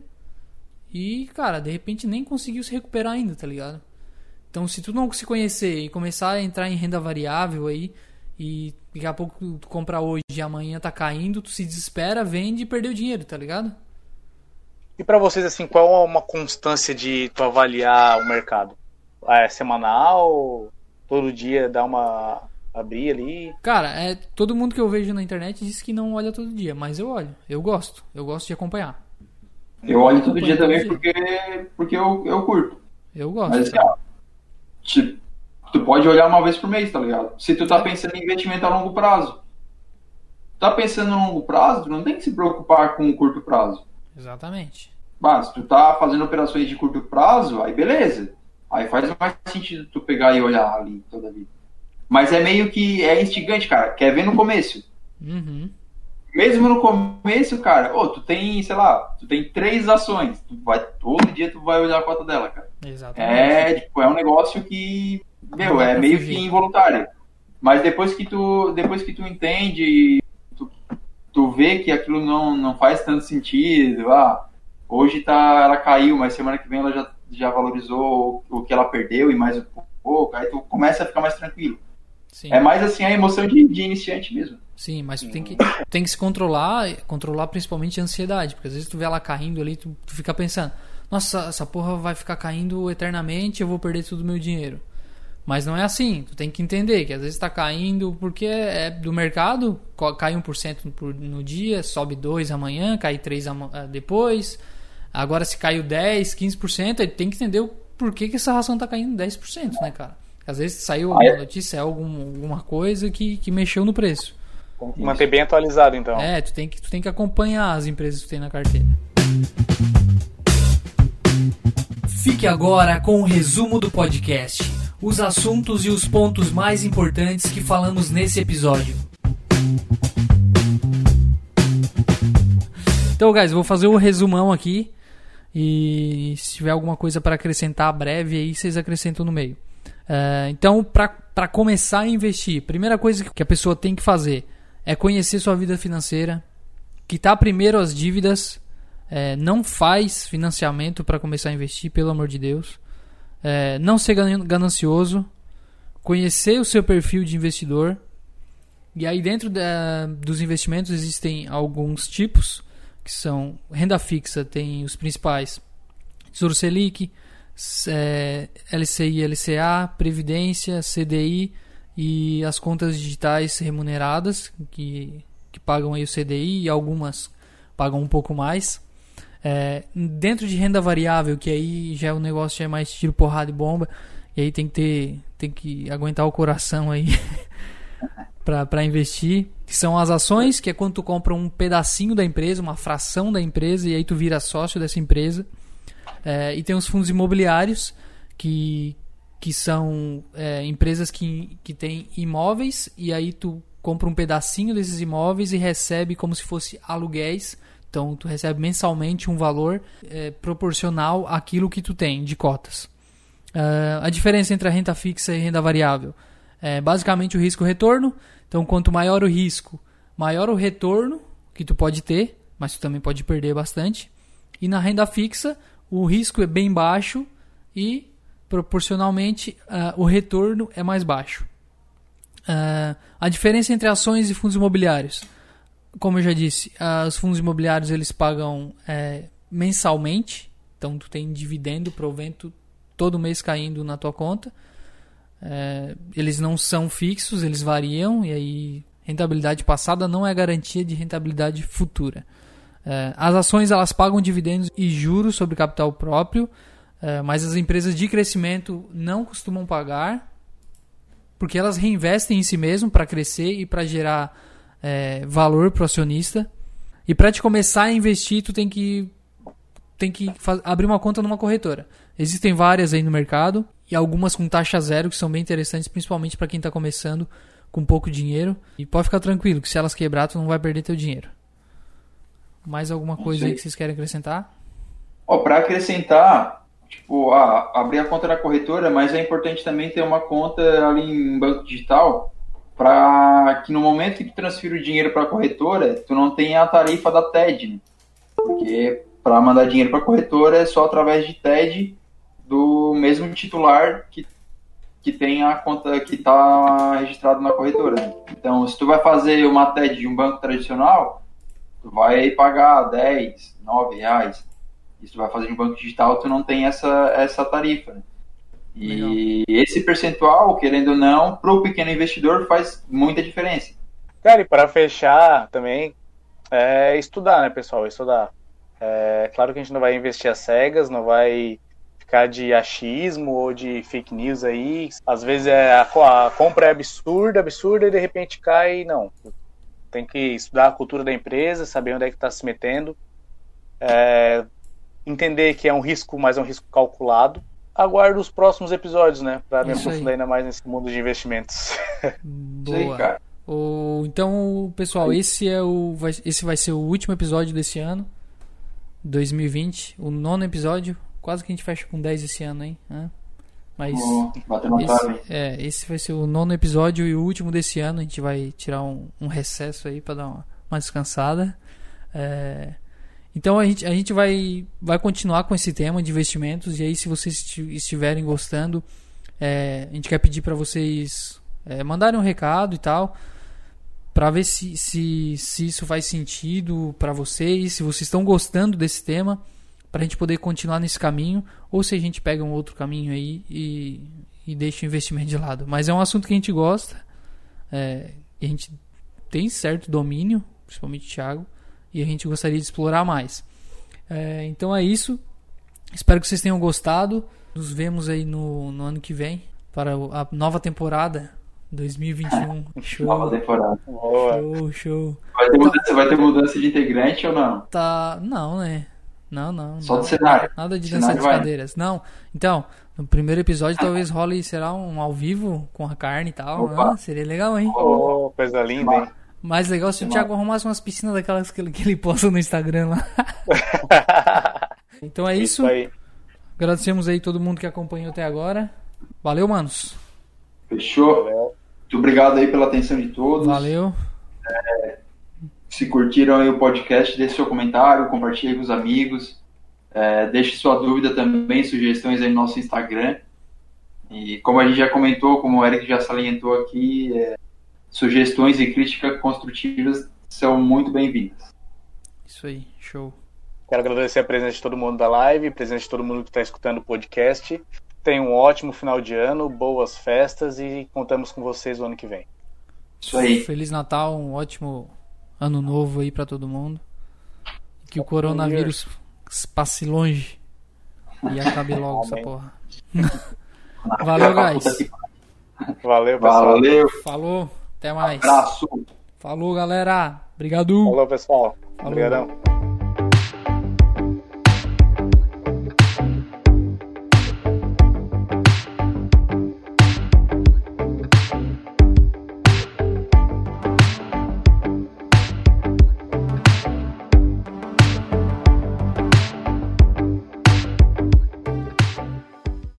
E, cara, de repente nem conseguiu se recuperar ainda, tá ligado? Então, se tu não se conhecer e começar a entrar em renda variável aí, e daqui a pouco tu compra hoje e amanhã tá caindo, tu se desespera, vende e perdeu dinheiro, tá ligado? E para vocês, assim, qual é uma constância de tu avaliar o mercado? É semanal? Todo dia dá uma abrir ali. Cara, é, todo mundo que eu vejo na internet diz que não olha todo dia, mas eu olho. Eu gosto. Eu gosto de acompanhar. Eu olho todo dia também porque, porque eu, eu curto. Eu gosto. Mas assim, ó, tipo, tu pode olhar uma vez por mês, tá ligado? Se tu tá pensando em investimento a longo prazo. Tá pensando em longo prazo, tu não tem que se preocupar com o curto prazo. Exatamente. Mas se tu tá fazendo operações de curto prazo, aí beleza. Aí faz mais sentido tu pegar e olhar ali toda a vida. Mas é meio que é instigante, cara. Quer ver no começo. Uhum. Mesmo no começo, cara, ô, tu tem, sei lá, tu tem três ações. Tu vai, todo dia tu vai olhar a cota dela, cara. Exatamente. É, tipo, é um negócio que, meu, é meio fugir. que involuntário. Mas depois que tu, depois que tu entende, tu, tu vê que aquilo não, não faz tanto sentido, ah, hoje tá, ela caiu, mas semana que vem ela já, já valorizou o que ela perdeu e mais um pouco, aí tu começa a ficar mais tranquilo. Sim. É mais assim a emoção de, de iniciante mesmo. Sim, mas tu tem que, tem que se controlar, controlar principalmente a ansiedade, porque às vezes tu vê ela caindo ali, tu, tu fica pensando, nossa, essa porra vai ficar caindo eternamente, eu vou perder todo o meu dinheiro. Mas não é assim, tu tem que entender que às vezes tá caindo porque é do mercado, cai 1% por- no dia, sobe 2 amanhã, cai 3 ama- ah, depois. Agora se caiu 10, 15%, aí tem que entender o porquê que essa ração tá caindo 10%, né, cara? Às vezes saiu Ah, é? alguma notícia, algum, alguma coisa que, que mexeu no preço. Manter bem atualizado, então. É, tu tem, que, tu tem que acompanhar as empresas que tu tem na carteira. Fique agora com o resumo do podcast. Os assuntos e os pontos mais importantes que falamos nesse episódio. Então, guys, vou fazer o resumão aqui. E se tiver alguma coisa para acrescentar breve aí, vocês acrescentam no meio. É, então, para começar a investir, primeira coisa que a pessoa tem que fazer é conhecer sua vida financeira, quitar primeiro as dívidas, é, não faz financiamento para começar a investir, pelo amor de Deus, é, não ser gan- ganancioso, conhecer o seu perfil de investidor, e aí dentro da- dos investimentos existem alguns tipos, que são renda fixa, tem os principais, Tesouro Selic, LCI, LCA, Previdência, CDI e as contas digitais remuneradas que, que pagam aí o CDI e algumas pagam um pouco mais. É, dentro de renda variável, que aí já é um negócio já é mais tiro, porrada e bomba, e aí tem que ter, tem que aguentar o coração aí <laughs> para investir, que são as ações, que é quando tu compra um pedacinho da empresa, uma fração da empresa, e aí tu vira sócio dessa empresa. É, e tem os fundos imobiliários, que, que são é, empresas que, que têm imóveis, e aí tu compra um pedacinho desses imóveis e recebe como se fosse aluguéis. Então tu recebe mensalmente um valor é, proporcional àquilo que tu tem de cotas. Ah, a diferença entre a renda fixa e renda variável é basicamente o risco-retorno. Então, quanto maior o risco, maior o retorno que tu pode ter, mas tu também pode perder bastante. E na renda fixa, o risco é bem baixo e proporcionalmente ah, o retorno é mais baixo. Ah, a diferença entre ações e fundos imobiliários, como eu já disse, ah, os fundos imobiliários eles pagam eh, mensalmente, então tu tem dividendo, provento todo mês caindo na tua conta. É, eles não são fixos, eles variam e aí rentabilidade passada não é garantia de rentabilidade futura. É, as ações elas pagam dividendos e juros sobre capital próprio, é, mas as empresas de crescimento não costumam pagar porque elas reinvestem em si mesmo para crescer e para gerar é, valor para o acionista. E para te começar a investir, tu tem que tem que abrir uma conta numa corretora. Existem várias aí no mercado e algumas com taxa zero que são bem interessantes, principalmente para quem está começando com pouco dinheiro. E pode ficar tranquilo que se elas quebrar, tu não vai perder teu dinheiro. Mais alguma coisa aí que vocês querem acrescentar? Ó, para acrescentar, tipo, ah, abrir a conta na corretora, mas é importante também ter uma conta ali em banco digital para que no momento que tu transfira o dinheiro para a corretora, tu não tenha a tarifa da TED, né? Porque para mandar dinheiro para a corretora é só através de TED do mesmo titular que, que tem a conta que está registrado na corretora. né? Então, se tu vai fazer uma TED de um banco tradicional, vai pagar 10, 9 reais. E tu vai fazer de um banco digital, tu não tem essa, essa tarifa. né? E esse percentual, querendo ou não, para o pequeno investidor faz muita diferença. Cara, e para fechar também, é estudar, né, pessoal? Estudar. É claro que a gente não vai investir às cegas, não vai ficar de achismo ou de fake news aí. Às vezes é, a, a compra é absurda, absurda e de repente cai. Não. Tem que estudar a cultura da empresa, saber onde é que está se metendo. É, entender que é um risco, mas é um risco calculado aguardo os próximos episódios, né? Pra me aprofundar ainda mais nesse mundo de investimentos. Boa. o, então, pessoal, esse é o vai, esse vai ser o último episódio desse ano, 2020, o nono episódio. Quase que a gente fecha com 10 esse ano, hein? Mas esse, é, esse vai ser o nono episódio e o último desse ano. A gente vai tirar um, um recesso aí para dar uma, uma descansada. É, então a gente, a gente vai, vai continuar com esse tema de investimentos. E aí, se vocês estiverem gostando, é, a gente quer pedir para vocês é, mandarem um recado e tal. Para ver se, se, se isso faz sentido para vocês, se vocês estão gostando desse tema, para a gente poder continuar nesse caminho, ou se a gente pega um outro caminho aí e, e deixa o investimento de lado. Mas é um assunto que a gente gosta, é, a gente tem certo domínio, principalmente o Thiago, e a gente gostaria de explorar mais. É, então é isso. Espero que vocês tenham gostado. Nos vemos aí no, no ano que vem para a nova temporada 2021. <laughs> Show. Nova temporada. Show, show. Vai ter, mudança, vai ter mudança de integrante ou não? Tá. Não, né? Não, não. Só não. do cenário. Nada de dança de cadeiras. Não. Então, no primeiro episódio talvez role, será um ao vivo com a carne e tal. Ah, seria legal, hein? Oh, coisa linda, hein? Mais legal se o Thiago arrumasse umas piscinas daquelas que ele, que ele posta no Instagram lá. <laughs> então é isso. isso Agradecemos aí todo mundo que acompanhou até agora. Valeu, manos. Fechou. Valeu. Muito obrigado aí pela atenção de todos. Valeu. É, se curtiram aí o podcast, deixe seu comentário, compartilhe com os amigos. É, deixe sua dúvida também, sugestões aí no nosso Instagram. E como a gente já comentou, como o Eric já salientou aqui, é, sugestões e críticas construtivas são muito bem-vindas. Isso aí, show. Quero agradecer a presença de todo mundo da live, a presença de todo mundo que está escutando o podcast. Tenha um ótimo final de ano, boas festas e contamos com vocês o ano que vem. Isso aí. Feliz Natal, um ótimo ano novo aí para todo mundo. Que o coronavírus passe longe e acabe logo essa porra. <laughs> Valeu, guys. Valeu, pessoal. Valeu. Falou. Até mais. Abraço. Falou, galera. Obrigado. Falou, pessoal. Obrigadão.